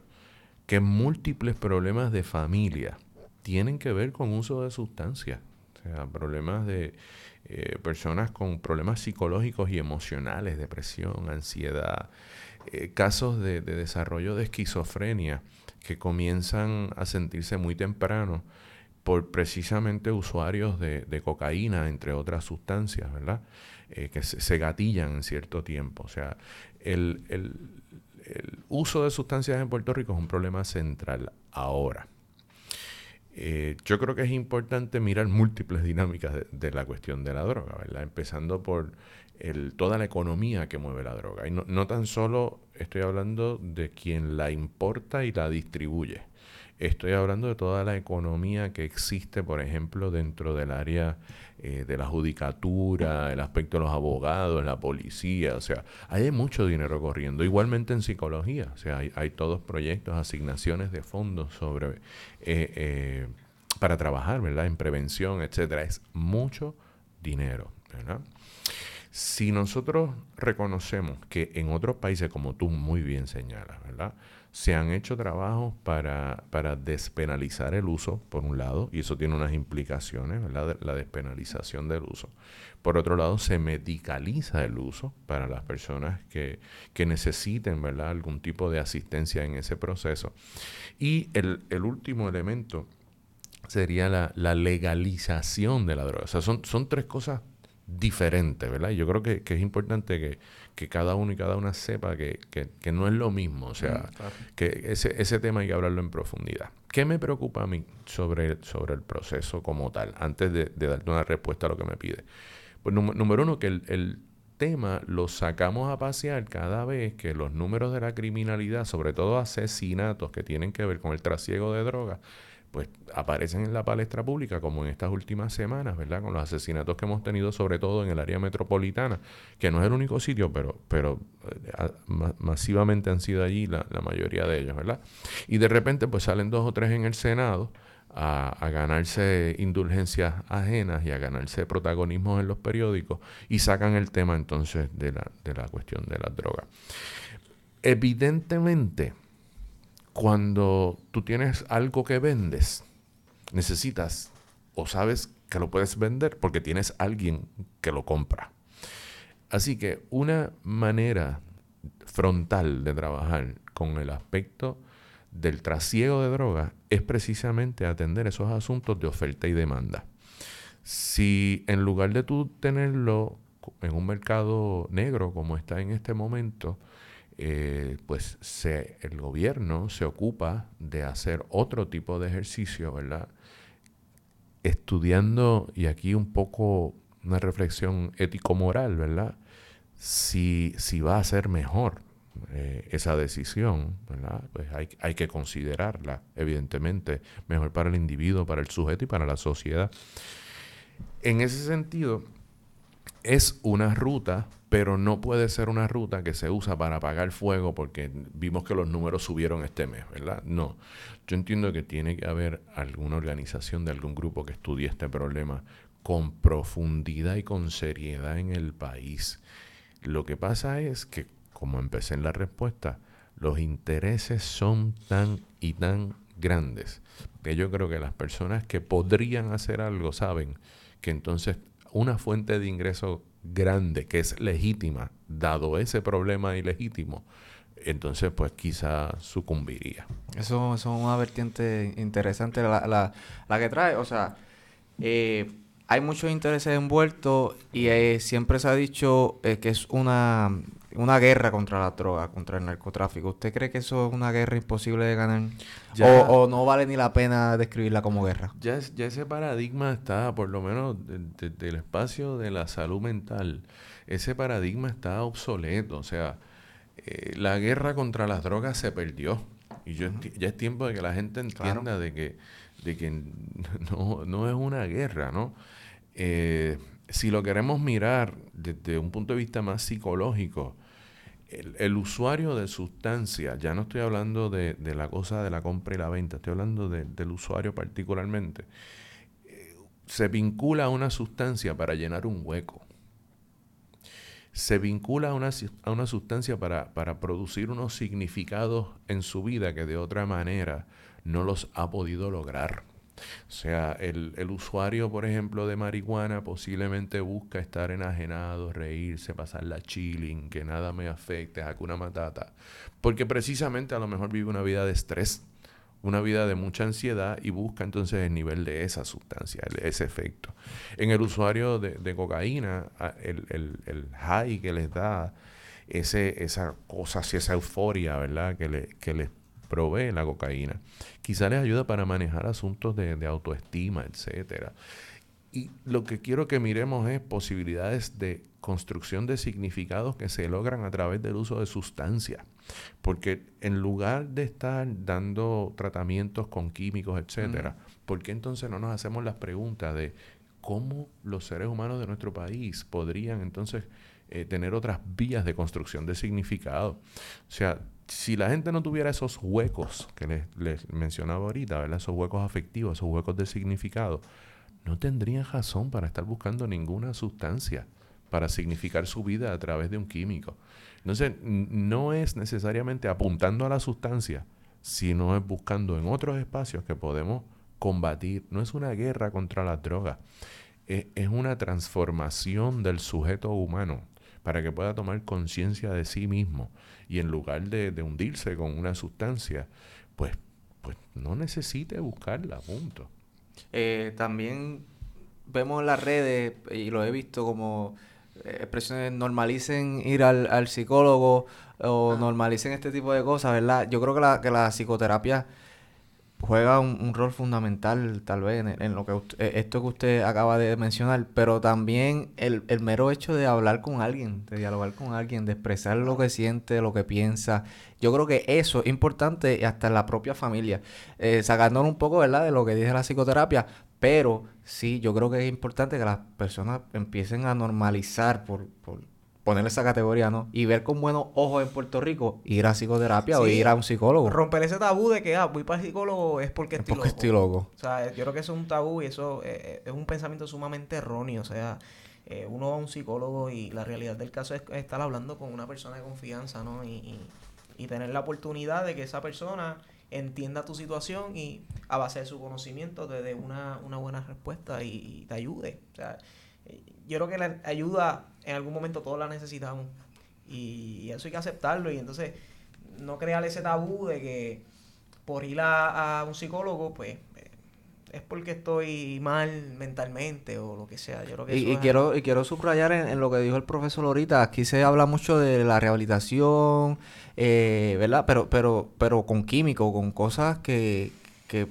que múltiples problemas de familia tienen que ver con uso de sustancias sea, problemas de eh, personas con problemas psicológicos y emocionales, depresión, ansiedad, eh, casos de, desarrollo de esquizofrenia que comienzan a sentirse muy temprano por precisamente usuarios de, cocaína, entre otras sustancias, ¿verdad? Eh, que se, gatillan en cierto tiempo. O sea, el, el uso de sustancias en Puerto Rico es un problema central ahora. Eh, yo creo que es importante mirar múltiples dinámicas de, la cuestión de la droga, ¿verdad? Empezando por el, toda la economía que mueve la droga. Y no, no tan solo estoy hablando de quien la importa y la distribuye. Estoy hablando de toda la economía que existe, por ejemplo, dentro del área eh, de la judicatura, el aspecto de los abogados, la policía, o sea, hay mucho dinero corriendo. Igualmente en psicología, o sea, hay, todos proyectos, asignaciones de fondos sobre eh, eh, para trabajar, ¿verdad? En prevención, etcétera. Es mucho dinero, ¿verdad? Si nosotros reconocemos que en otros países, como tú muy bien señalas, ¿verdad? Se han hecho trabajos para, para despenalizar el uso, por un lado, y eso tiene unas implicaciones, ¿verdad? La despenalización del uso. Por otro lado, se medicaliza el uso para las personas que, que necesiten, ¿verdad? Algún tipo de asistencia en ese proceso. Y el, el último elemento sería la, la, legalización de la droga. O sea, son, son tres cosas diferentes, ¿verdad? Y yo creo que, que es importante que, que cada uno y cada una sepa que, no es lo mismo. O sea, mm, que ese, ese tema hay que hablarlo en profundidad. ¿Qué me preocupa a mí sobre, sobre el proceso como tal? Antes de, darte una respuesta a lo que me pide. Pues número uno, que el, el tema lo sacamos a pasear cada vez que los números de la criminalidad, sobre todo asesinatos que tienen que ver con el trasiego de drogas, pues aparecen en la palestra pública, como en estas últimas semanas, ¿verdad? Con los asesinatos que hemos tenido, sobre todo en el área metropolitana, que no es el único sitio, pero, pero eh, masivamente han sido allí la, mayoría de ellos, ¿verdad? Y de repente, pues salen dos o tres en el Senado a, ganarse indulgencias ajenas y a ganarse protagonismo en los periódicos y sacan el tema entonces de la, de la cuestión de las drogas. Evidentemente, cuando tú tienes algo que vendes, necesitas o sabes que lo puedes vender porque tienes alguien que lo compra. Así que una manera frontal de trabajar con el aspecto del trasiego de drogas es precisamente atender esos asuntos de oferta y demanda. Si en lugar de tú tenerlo en un mercado negro como está en este momento, eh, pues el gobierno se ocupa de hacer otro tipo de ejercicio, ¿verdad? Estudiando, y aquí un poco una reflexión ético-moral, ¿verdad? Si, si va a ser mejor eh, esa decisión, ¿verdad? Pues hay, hay que considerarla, evidentemente, mejor para el individuo, para el sujeto y para la sociedad. En ese sentido, es una ruta pero no puede ser una ruta que se usa para apagar fuego porque vimos que los números subieron este mes, ¿verdad? No. Yo entiendo que tiene que haber alguna organización de algún grupo que estudie este problema con profundidad y con seriedad en el país. Lo que pasa es que, como empecé en la respuesta, los intereses son tan y tan grandes que yo creo que las personas que podrían hacer algo saben que entonces una fuente de ingreso grande, que es legítima, dado ese problema ilegítimo, entonces pues quizá sucumbiría. Eso, es una vertiente interesante la, la, la que trae. O sea, eh, hay muchos intereses envueltos y eh, siempre se ha dicho eh, que es una una guerra contra la droga, contra el narcotráfico. ¿Usted cree que eso es una guerra imposible de ganar? o, no vale ni la pena describirla como guerra? Ya, ya ese paradigma está, por lo menos del espacio de la salud mental, ese paradigma está obsoleto. O sea, eh, la guerra contra las drogas se perdió. Y yo, ya es tiempo de que la gente entienda de que, de que no, no es una guerra, ¿no? Eh, si lo queremos mirar desde un punto de vista más psicológico, el, usuario de sustancia, ya no estoy hablando de, la cosa de la compra y la venta, estoy hablando del usuario particularmente, eh, se vincula a una sustancia para llenar un hueco. Se vincula a una, a una sustancia para, para producir unos significados en su vida que de otra manera no los ha podido lograr. O sea, el, el, usuario, por ejemplo, de marihuana posiblemente busca estar enajenado, reírse, pasar la chilling, que nada me afecte, una matata. Porque precisamente a lo mejor vive una vida de estrés, una vida de mucha ansiedad y busca entonces el nivel de esa sustancia, ese efecto. En el usuario de, de cocaína, el, el, el, high que les da, ese, esa cosa, esa euforia, ¿verdad? Que, le, que provee la cocaína. Quizá les ayuda para manejar asuntos de, autoestima, etcétera. y lo que quiero que miremos es posibilidades de construcción de significados que se logran a través del uso de sustancias. Porque en lugar de estar dando tratamientos con químicos, etcétera, ¿por qué entonces no nos hacemos las preguntas de cómo los seres humanos de nuestro país podrían entonces eh, tener otras vías de construcción de significado? O sea, si la gente no tuviera esos huecos que les, mencionaba ahorita, ¿verdad? esos huecos afectivos, esos huecos de significado, no tendrían razón para estar buscando ninguna sustancia para significar su vida a través de un químico. Entonces, no es necesariamente apuntando a la sustancia, sino es buscando en otros espacios que podemos combatir. No es una guerra contra las drogas, es, una transformación del sujeto humano para que pueda tomar conciencia de sí mismo y en lugar de, de, hundirse con una sustancia, pues, pues no necesite buscarla, punto. Eh, también vemos en las redes, y lo he visto como eh, expresiones, normalicen ir al, al psicólogo o normalicen este tipo de cosas, ¿verdad? Yo creo que la, que la psicoterapia juega un, rol fundamental tal vez en, lo que eh, esto que usted acaba de mencionar, pero también el, el, mero hecho de hablar con alguien, de dialogar con alguien, de expresar lo que siente, lo que piensa. Yo creo que eso es importante hasta en la propia familia, eh, sacándonos un poco, ¿verdad?, de lo que dice la psicoterapia, pero sí, yo creo que es importante que las personas empiecen a normalizar por, por ponerle esa categoría, ¿no? Y ver con buenos ojos en Puerto Rico ir a psicoterapia o ir a un psicólogo. Romper ese tabú de que, ah, voy para el psicólogo es porque estoy, porque estoy loco. O sea, yo creo que eso es un tabú y eso eh, eh, es un pensamiento sumamente erróneo. O sea, eh, uno va a un psicólogo y la realidad del caso es estar hablando con una persona de confianza, ¿no? Y, y, tener la oportunidad de que esa persona entienda tu situación y a base de su conocimiento te dé una, una buena respuesta y, y te ayude. O sea, yo creo que la ayuda en algún momento todos la necesitamos. Y eso hay que aceptarlo. Y entonces no crear ese tabú de que por ir a, un psicólogo, pues eh, es porque estoy mal mentalmente o lo que sea. Yo creo que y, quiero, y quiero subrayar en, lo que dijo el profesor ahorita. Aquí se habla mucho de la rehabilitación, eh, ¿verdad? Pero, pero, pero con químicos, con cosas que, que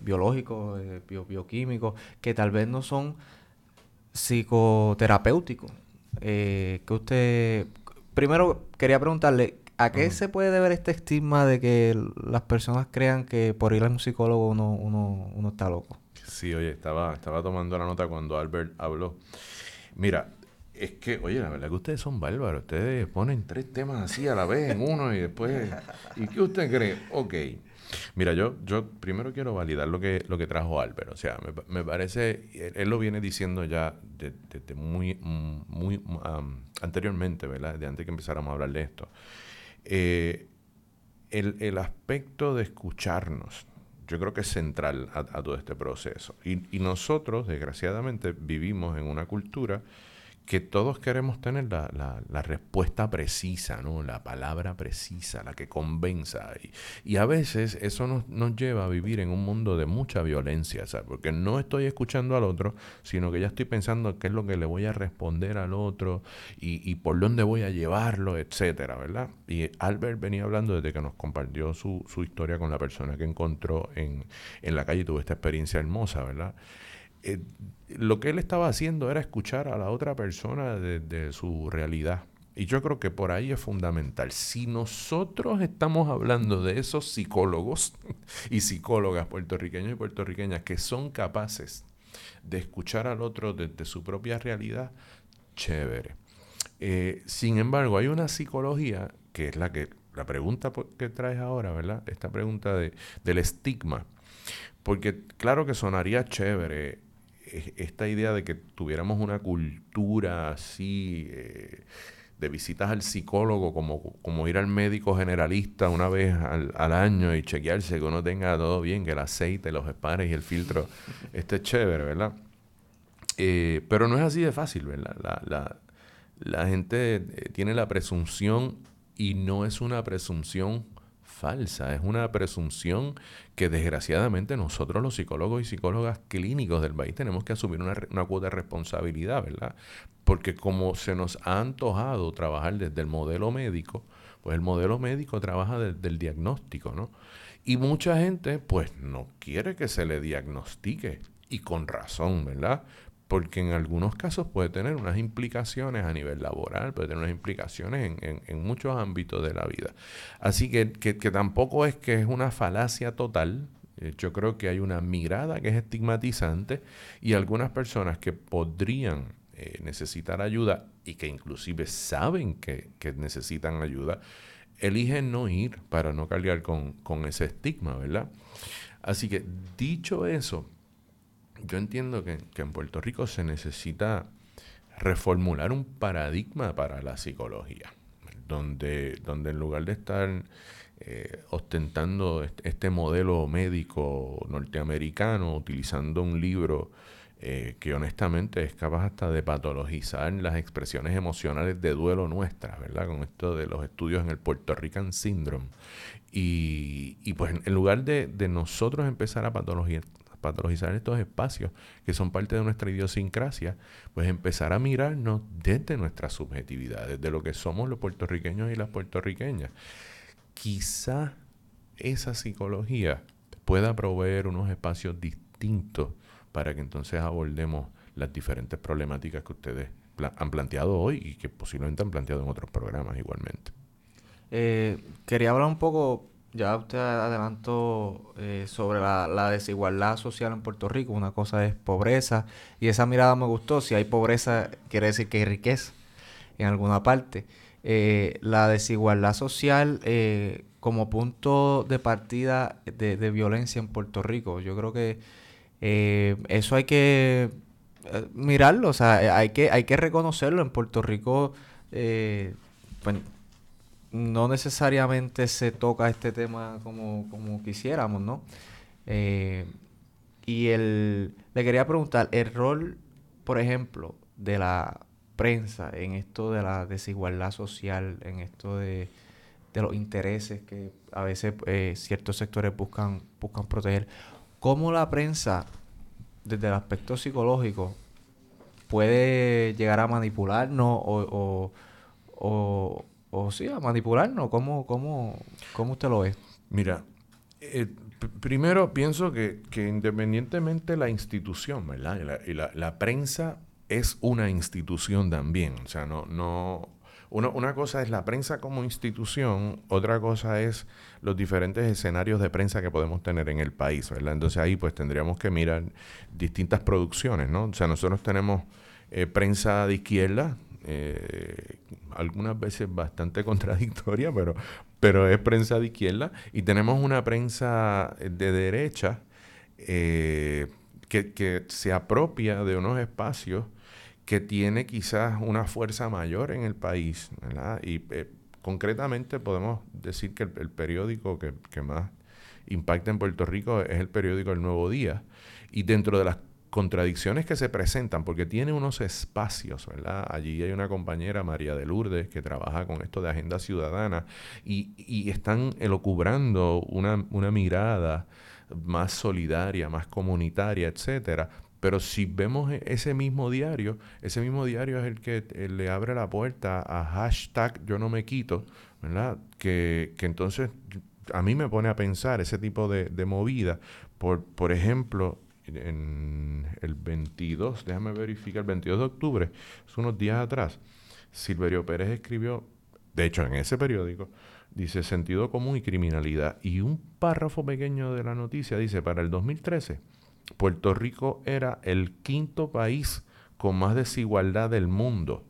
biológicos, eh, bioquímicos, que tal vez no son psicoterapéutico. Eh, que usted, primero quería preguntarle, ¿a qué se puede deber este estigma de que las personas crean que por ir a un psicólogo uno, uno, uno está loco? Sí, oye, estaba, estaba tomando la nota cuando Albert habló. Mira, es que, oye, la verdad que ustedes son bárbaros. Ustedes ponen tres temas así a la vez en uno y después... ¿Y qué usted cree? Ok. Mira, yo, yo primero quiero validar lo que, lo que trajo Albert. O sea, me, parece, él, lo viene diciendo ya desde muy, muy anteriormente, ¿verdad? De antes que empezáramos a hablar de esto. Eh, el, aspecto de escucharnos, yo creo que es central a, todo este proceso. Y, y nosotros, desgraciadamente, vivimos en una cultura que todos queremos tener la, la, respuesta precisa, ¿no? La palabra precisa, la que convenza. Y, y a veces eso nos, nos, lleva a vivir en un mundo de mucha violencia, ¿sabes? Porque no estoy escuchando al otro, sino que ya estoy pensando qué es lo que le voy a responder al otro y, y por dónde voy a llevarlo, etcétera, ¿verdad? Y Albert venía hablando desde que nos compartió su, su historia con la persona que encontró en, en la calle y tuvo esta experiencia hermosa, ¿verdad? Eh, lo que él estaba haciendo era escuchar a la otra persona de, su realidad. Y yo creo que por ahí es fundamental. Si nosotros estamos hablando de esos psicólogos y psicólogas puertorriqueños y puertorriqueñas que son capaces de escuchar al otro desde su propia realidad, chévere. Eh, sin embargo, hay una psicología que es la que la pregunta que traes ahora, ¿verdad? Esta pregunta de, del estigma. Porque claro que sonaría chévere esta idea de que tuviéramos una cultura así eh, de visitas al psicólogo, como, como ir al médico generalista una vez al, año y chequearse que uno tenga todo bien, que el aceite, los espares y el filtro esté chévere, ¿verdad? Eh, pero no es así de fácil, ¿verdad? La, la, la gente eh, tiene la presunción y no es una presunción falsa, es una presunción que desgraciadamente nosotros los psicólogos y psicólogas clínicos del país tenemos que asumir una, una cuota de responsabilidad, ¿verdad? Porque como se nos ha antojado trabajar desde el modelo médico, pues el modelo médico trabaja desde el diagnóstico, ¿no? Y mucha gente pues no quiere que se le diagnostique y con razón, ¿verdad? Porque en algunos casos puede tener unas implicaciones a nivel laboral, puede tener unas implicaciones en, muchos ámbitos de la vida. Así que, tampoco es que es una falacia total, eh, yo creo que hay una mirada que es estigmatizante y algunas personas que podrían eh, necesitar ayuda y que inclusive saben que, necesitan ayuda, eligen no ir para no cargar con, con ese estigma, ¿verdad? Así que dicho eso, yo entiendo que, en Puerto Rico se necesita reformular un paradigma para la psicología, donde, donde en lugar de estar eh, ostentando este, modelo médico norteamericano, utilizando un libro eh, que honestamente es capaz hasta de patologizar las expresiones emocionales de duelo nuestras, ¿verdad? Con esto de los estudios en el Puerto Rican Syndrome. Y, y pues en lugar de, de nosotros empezar a patologizar, patologizar estos espacios que son parte de nuestra idiosincrasia, pues empezar a mirarnos desde nuestra subjetividad, desde lo que somos los puertorriqueños y las puertorriqueñas. Quizá esa psicología pueda proveer unos espacios distintos para que entonces abordemos las diferentes problemáticas que ustedes han planteado hoy y que posiblemente han planteado en otros programas igualmente. Eh, quería hablar un poco ya usted adelantó eh, sobre la, desigualdad social en Puerto Rico. Una cosa es pobreza y esa mirada me gustó. Si hay pobreza, quiere decir que hay riqueza en alguna parte. Eh, la desigualdad social eh, como punto de partida de, violencia en Puerto Rico. Yo creo que eso hay que mirarlo, o sea, hay que, hay que reconocerlo. En Puerto Rico, pues, no necesariamente se toca este tema como, como quisiéramos, ¿no? Eh, y el, le quería preguntar, el rol, por ejemplo, de la prensa en esto de la desigualdad social, en esto de, los intereses que a veces eh, ciertos sectores buscan, buscan proteger, ¿cómo la prensa, desde el aspecto psicológico, puede llegar a manipularnos o, o o sí, a manipularnos? ¿Cómo, cómo, cómo usted lo ve? Mira, eh, primero pienso que, que, independientemente la institución, ¿verdad? Y, la, la, prensa es una institución también. O sea, no, no, una, cosa es la prensa como institución, otra cosa es los diferentes escenarios de prensa que podemos tener en el país, ¿verdad? Entonces ahí pues tendríamos que mirar distintas producciones, ¿no? O sea, nosotros tenemos eh, prensa de izquierda, eh, algunas veces bastante contradictoria, pero, pero es prensa de izquierda. Y tenemos una prensa de derecha eh, que, se apropia de unos espacios que tiene quizás una fuerza mayor en el país. Y eh, concretamente podemos decir que el, periódico que, que, más impacta en Puerto Rico es el periódico El Nuevo Día. Y dentro de las contradicciones que se presentan, porque tiene unos espacios, ¿verdad? Allí hay una compañera, María de Lourdes, que trabaja con esto de agenda ciudadana y, y están elocubrando una, una mirada más solidaria, más comunitaria, etcétera. Pero si vemos e, ese mismo diario, ese mismo diario es el que le abre la puerta a hashtag yo no me quito, ¿verdad? Que, que entonces a mí me pone a pensar ese tipo de, de movida. Por, por ejemplo, en el 22, déjame verificar, el 22 de octubre, es unos días atrás, Silverio Pérez escribió, de hecho en ese periódico, dice sentido común y criminalidad. Y un párrafo pequeño de la noticia dice, para el 2013, Puerto Rico era el quinto país con más desigualdad del mundo,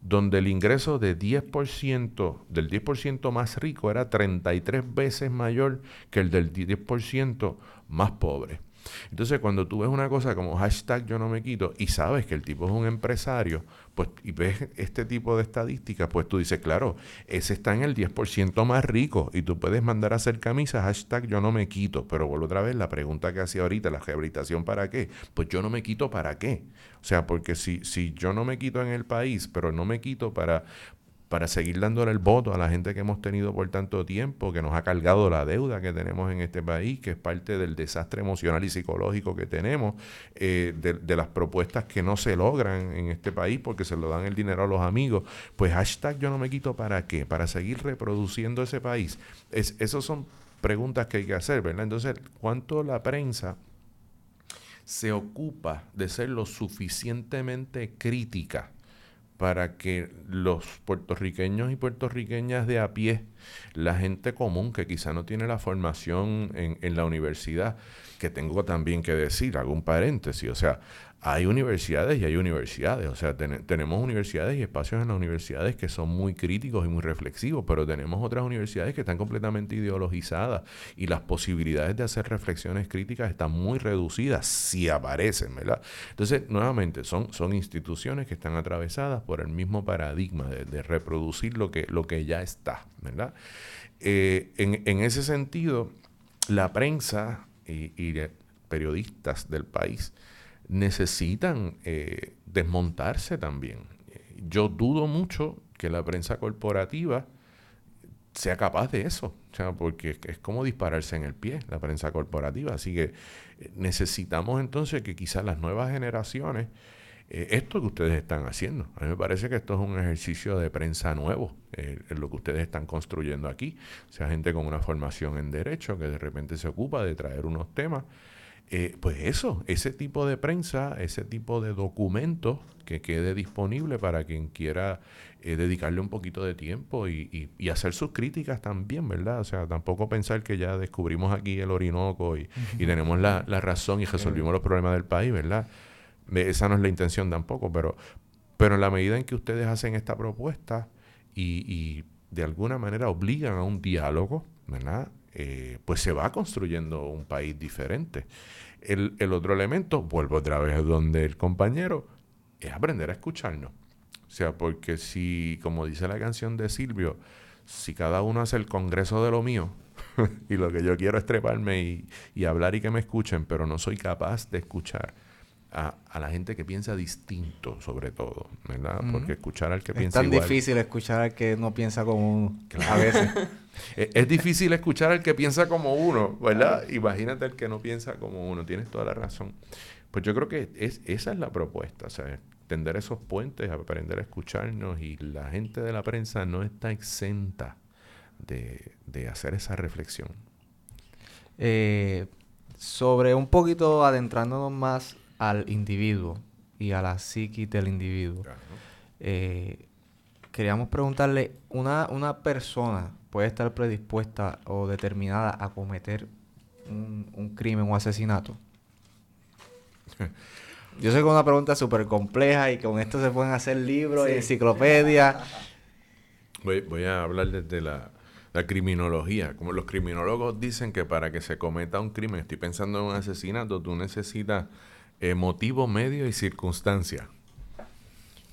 donde el ingreso de 10%, del 10% más rico era 33 veces mayor que el del 10% más pobre. Entonces, cuando tú ves una cosa como hashtag yo no me quito y sabes que el tipo es un empresario, pues y ves este tipo de estadísticas, pues tú dices, claro, ese está en el 10% más rico y tú puedes mandar a hacer camisas hashtag yo no me quito. Pero vuelvo otra vez, la pregunta que hacía ahorita, la rehabilitación para qué? Pues yo no me quito para qué. O sea, porque si, si yo no me quito en el país, pero no me quito para, para seguir dándole el voto a la gente que hemos tenido por tanto tiempo, que nos ha cargado la deuda que tenemos en este país, que es parte del desastre emocional y psicológico que tenemos, eh, de, las propuestas que no se logran en este país porque se lo dan el dinero a los amigos. Pues hashtag yo no me quito para qué, para seguir reproduciendo ese país. Es, esas son preguntas que hay que hacer, ¿verdad? Entonces, ¿cuánto la prensa se ocupa de ser lo suficientemente crítica para que los puertorriqueños y puertorriqueñas de a pie, la gente común que quizá no tiene la formación en, en la universidad, que tengo también que decir, hago un paréntesis, o sea, hay universidades y hay universidades, o sea, tenemos universidades y espacios en las universidades que son muy críticos y muy reflexivos, pero tenemos otras universidades que están completamente ideologizadas y las posibilidades de hacer reflexiones críticas están muy reducidas si aparecen, ¿verdad? Entonces, nuevamente, son, son instituciones que están atravesadas por el mismo paradigma de, reproducir lo que, lo que ya está, ¿verdad? Eh, en, en, ese sentido, la prensa y, y periodistas del país, necesitan eh, desmontarse también. Yo dudo mucho que la prensa corporativa sea capaz de eso, porque es como dispararse en el pie la prensa corporativa. Así que eh, necesitamos entonces que quizás las nuevas generaciones, eh, esto que ustedes están haciendo, a mí me parece que esto es un ejercicio de prensa nuevo, lo que ustedes están construyendo aquí. O sea, gente con una formación en derecho que de repente se ocupa de traer unos temas eh, pues eso, ese tipo de prensa, ese tipo de documento que quede disponible para quien quiera eh, dedicarle un poquito de tiempo y, hacer sus críticas también, ¿verdad? O sea, tampoco pensar que ya descubrimos aquí el Orinoco y, tenemos la, razón y resolvimos los problemas del país, ¿verdad? Esa no es la intención tampoco, pero, pero en la medida en que ustedes hacen esta propuesta y, y de alguna manera obligan a un diálogo, ¿verdad? Eh, pues se va construyendo un país diferente. El, otro elemento, vuelvo otra vez donde el compañero, es aprender a escucharnos. O sea, porque si, como dice la canción de Silvio, si cada uno hace el congreso de lo mío, y lo que yo quiero es treparme y, y hablar y que me escuchen, pero no soy capaz de escuchar, a, la gente que piensa distinto, sobre todo, ¿verdad? Porque escuchar al que piensa igual... Es tan difícil escuchar al que no piensa como uno, a veces. es, difícil escuchar al que piensa como uno, ¿verdad? Imagínate al que no piensa como uno, tienes toda la razón. Pues yo creo que es, esa es la propuesta, o sea, tender esos puentes, aprender a escucharnos y la gente de la prensa no está exenta de, de hacer esa reflexión. Eh, sobre un poquito adentrándonos más al individuo y a la psiquis del individuo. Eh, queríamos preguntarle, ¿una, ¿una persona puede estar predispuesta o determinada a cometer un, crimen o asesinato? Yo sé que es una pregunta súper compleja y con esto se pueden hacer libros y enciclopedias. Voy, voy, a hablar desde la, la, criminología. Como los criminólogos dicen que para que se cometa un crimen, estoy pensando en un asesinato, tú necesitas eh, motivo, medio y circunstancia.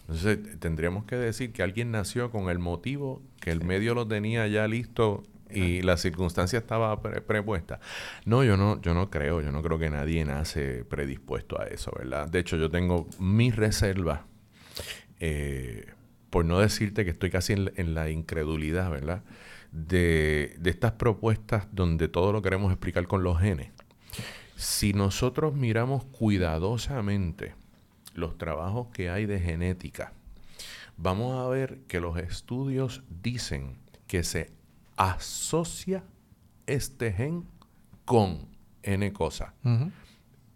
Entonces tendríamos que decir que alguien nació con el motivo, que el medio lo tenía ya listo y la circunstancia estaba prepuesta. No, yo no, yo no creo, yo no creo que nadie nace predispuesto a eso, ¿verdad? De hecho, yo tengo mis reservas, eh, por no decirte que estoy casi en, en la incredulidad, ¿verdad? De, de estas propuestas donde todo lo queremos explicar con los genes si nosotros miramos cuidadosamente los trabajos que hay de genética, vamos a ver que los estudios dicen que se asocia este gen con N cosa.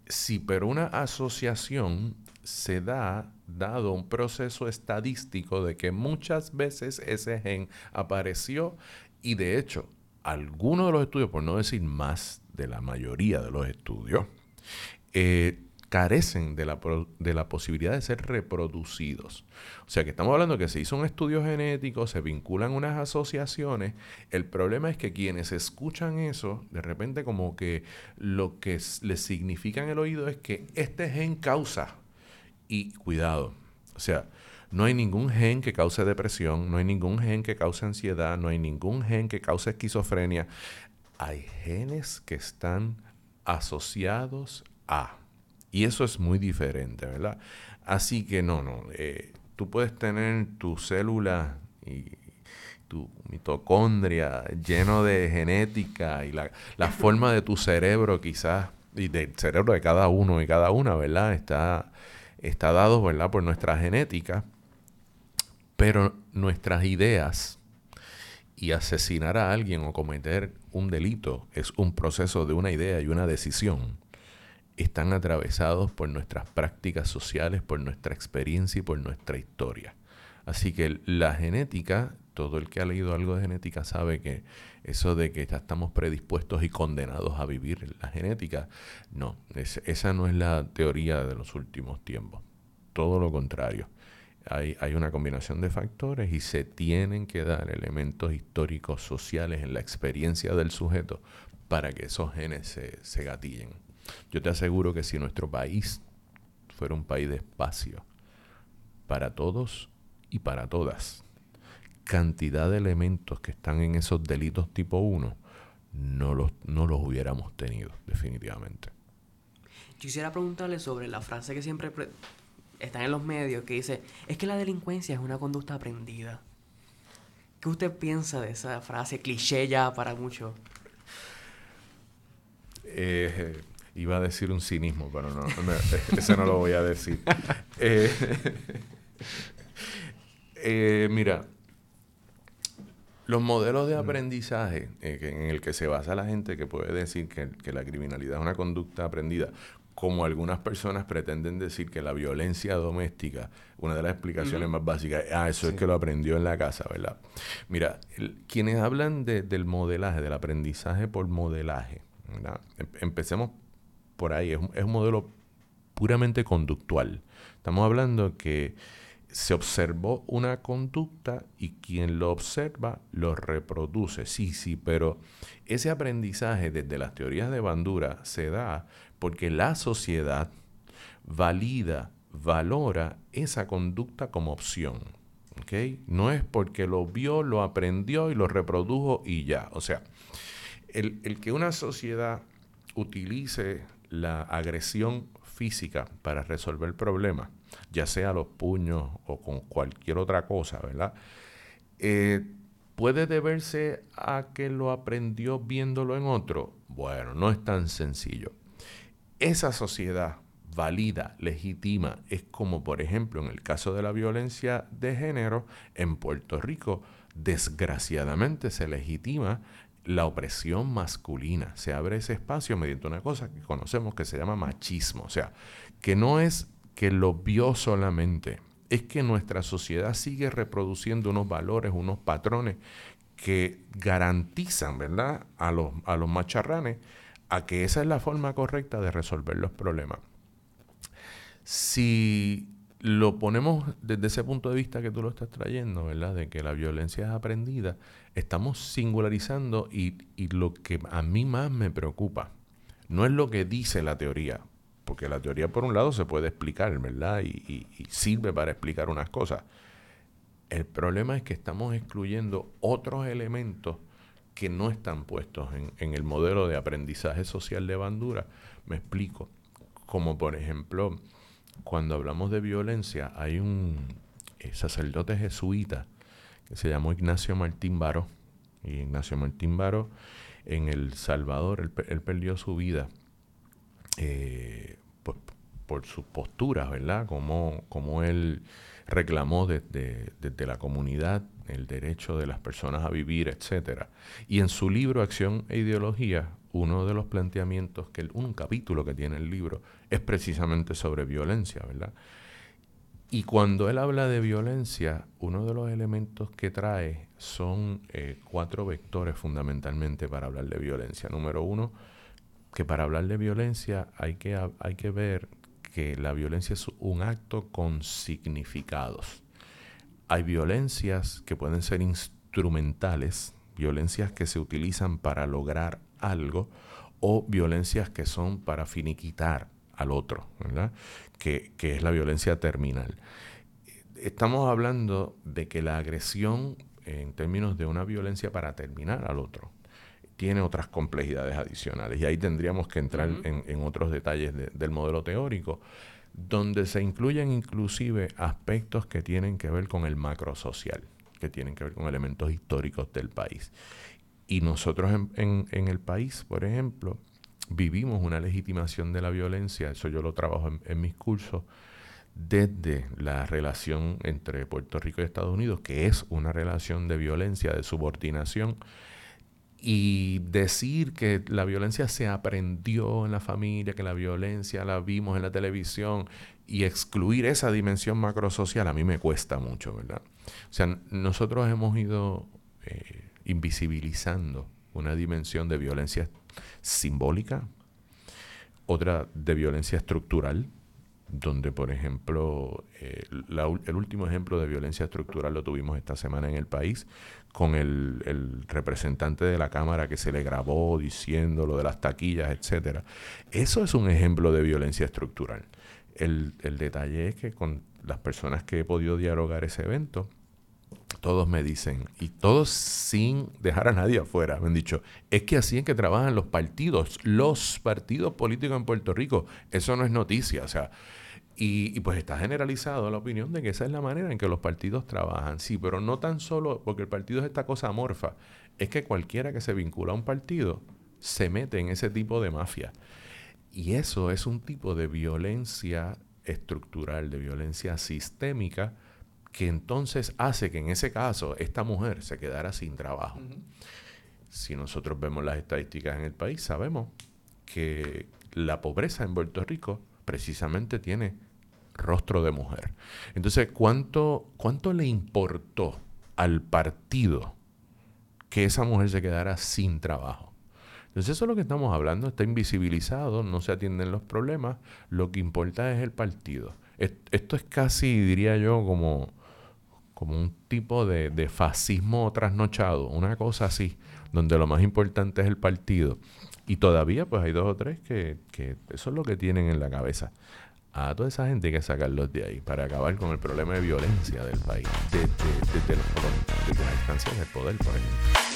Si pero una asociación se da dado un proceso estadístico de que muchas veces ese gen apareció y de hecho algunos de los estudios, por no decir más de la mayoría de los estudios, eh, carecen de la, de la posibilidad de ser reproducidos. O sea que estamos hablando que se hizo un estudio genético, se vinculan unas asociaciones. El problema es que quienes escuchan eso, de repente como que lo que les significa en el oído es que este gen causa. Y cuidado, o sea, no hay ningún gen que cause depresión, no hay ningún gen que cause ansiedad, no hay ningún gen que cause esquizofrenia hay genes que están asociados a. Y eso es muy diferente, ¿verdad? Así que no, no. Eh, tú puedes tener tu célula y tu mitocondria lleno de genética y la, forma de tu cerebro quizás, y del cerebro de cada uno y cada una, ¿verdad? Está, está dado, ¿verdad? Por nuestra genética. Pero nuestras ideas y asesinar a alguien o cometer un delito es un proceso de una idea y una decisión. están atravesados por nuestras prácticas sociales, por nuestra experiencia y por nuestra historia. Así que la genética, todo el que ha leído algo de genética sabe que eso de que ya estamos predispuestos y condenados a vivir la genética, no, esa no es la teoría de los últimos tiempos. Todo lo contrario. Hay, hay, una combinación de factores y se tienen que dar elementos históricos, sociales en la experiencia del sujeto para que esos genes se, se gatillen. Yo te aseguro que si nuestro país fuera un país de espacio para todos y para todas, cantidad de elementos que están en esos delitos tipo 1, no los, no los hubiéramos tenido, definitivamente. Quisiera preguntarle sobre la frase que siempre está en los medios, que dice, es que la delincuencia es una conducta aprendida. ¿Qué usted piensa de esa frase cliché ya para muchos? Eh, iba a decir un cinismo, pero no, ese no lo voy a decir. Eh, eh, mira, los modelos de aprendizaje en el que se basa la gente que puede decir que, la criminalidad es una conducta aprendida, como algunas personas pretenden decir que la violencia doméstica, una de las explicaciones más básicas, ah, eso es que lo aprendió en la casa, ¿verdad? Mira, quienes hablan del modelaje, del aprendizaje por modelaje, em, empecemos por ahí, es un, modelo puramente conductual. Estamos hablando que se observó una conducta y quien lo observa lo reproduce. Sí, sí, pero ese aprendizaje desde las teorías de Bandura se da porque la sociedad valida, valora esa conducta como opción. No es porque lo vio, lo aprendió y lo reprodujo y ya. O sea, el, que una sociedad utilice la agresión física para resolver el problema, ya sea los puños o con cualquier otra cosa, ¿verdad? Eh, ¿Puede deberse a que lo aprendió viéndolo en otro? Bueno, no es tan sencillo. Esa sociedad valida, legitima, es como por ejemplo en el caso de la violencia de género, en Puerto Rico, desgraciadamente se legitima la opresión masculina. Se abre ese espacio mediante una cosa que conocemos que se llama machismo. O sea, que no es que lo vio solamente, es que nuestra sociedad sigue reproduciendo unos valores, unos patrones que garantizan, ¿verdad?, a los, a los macharranes a que esa es la forma correcta de resolver los problemas. Si lo ponemos desde ese punto de vista que tú lo estás trayendo, ¿verdad? De que la violencia es aprendida, estamos singularizando y, lo que a mí más me preocupa no es lo que dice la teoría, porque la teoría por un lado se puede explicar, ¿verdad? Y, sirve para explicar unas cosas. El problema es que estamos excluyendo otros elementos que no están puestos en, el modelo de aprendizaje social de Bandura. Me explico. Como por ejemplo, cuando hablamos de violencia, hay un eh, sacerdote jesuita que se llamó Ignacio Martín Baro. Y Ignacio Martín Baro en El Salvador, él, perdió su vida eh, por, sus posturas, ¿verdad? Como, como él reclamó desde, desde la comunidad el derecho de las personas a vivir, etc. Y en su libro Acción e Ideología, uno de los planteamientos, que un capítulo que tiene el libro, es precisamente sobre violencia, ¿verdad? Y cuando él habla de violencia, uno de los elementos que trae son eh, cuatro vectores fundamentalmente para hablar de violencia. Número uno, que para hablar de violencia hay que, hay que ver que la violencia es un acto con significados. Hay violencias que pueden ser instrumentales, violencias que se utilizan para lograr algo, o violencias que son para finiquitar al otro, ¿verdad? Que, es la violencia terminal. Estamos hablando de que la agresión, en términos de una violencia para terminar al otro, tiene otras complejidades adicionales. Y ahí tendríamos que entrar en, otros detalles del modelo teórico, donde se incluyen inclusive aspectos que tienen que ver con el macro social, que tienen que ver con elementos históricos del país. Y nosotros en el país, por ejemplo, vivimos una legitimación de la violencia, eso yo lo trabajo en, mis cursos, desde la relación entre Puerto Rico y Estados Unidos, que es una relación de violencia, de subordinación, y decir que la violencia se aprendió en la familia, que la violencia la vimos en la televisión y excluir esa dimensión macrosocial a mí me cuesta mucho, ¿verdad? O sea, nosotros hemos ido eh, invisibilizando una dimensión de violencia simbólica, otra de violencia estructural, donde, por ejemplo, eh, el último ejemplo de violencia estructural lo tuvimos esta semana en el país con el, representante de la Cámara que se le grabó diciendo lo de las taquillas, etcétera. Eso es un ejemplo de violencia estructural. El, el detalle es que con las personas que he podido dialogar ese evento, todos me dicen, y todos sin dejar a nadie afuera, me han dicho, es que así es que trabajan los partidos, los partidos políticos en Puerto Rico. Eso no es noticia, o sea, y, pues está generalizado la opinión de que esa es la manera en que los partidos trabajan. Sí, pero no tan solo porque el partido es esta cosa amorfa, es que cualquiera que se vincula a un partido se mete en ese tipo de mafia. Y eso es un tipo de violencia estructural, de violencia sistémica, que entonces hace que en ese caso esta mujer se quedara sin trabajo. Si nosotros vemos las estadísticas en el país, sabemos que la pobreza en Puerto Rico precisamente tiene rostro de mujer. Entonces, ¿cuánto, ¿cuánto le importó al partido que esa mujer se quedara sin trabajo? Entonces eso es lo que estamos hablando, está invisibilizado, no se atienden los problemas, lo que importa es el partido. Esto es casi, diría yo, como, como un tipo de, de fascismo trasnochado, una cosa así, donde lo más importante es el partido. Y todavía pues hay dos o tres que, que eso es lo que tienen en la cabeza a toda esa gente hay que sacarlos de ahí para acabar con el problema de violencia del país, desde, desde, las instancias del poder, por ejemplo.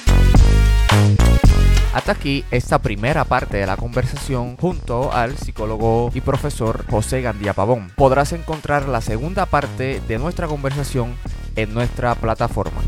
Hasta aquí esta primera parte de la conversación junto al psicólogo y profesor José Gandía Pavón. Podrás encontrar la segunda parte de nuestra conversación en nuestra plataforma.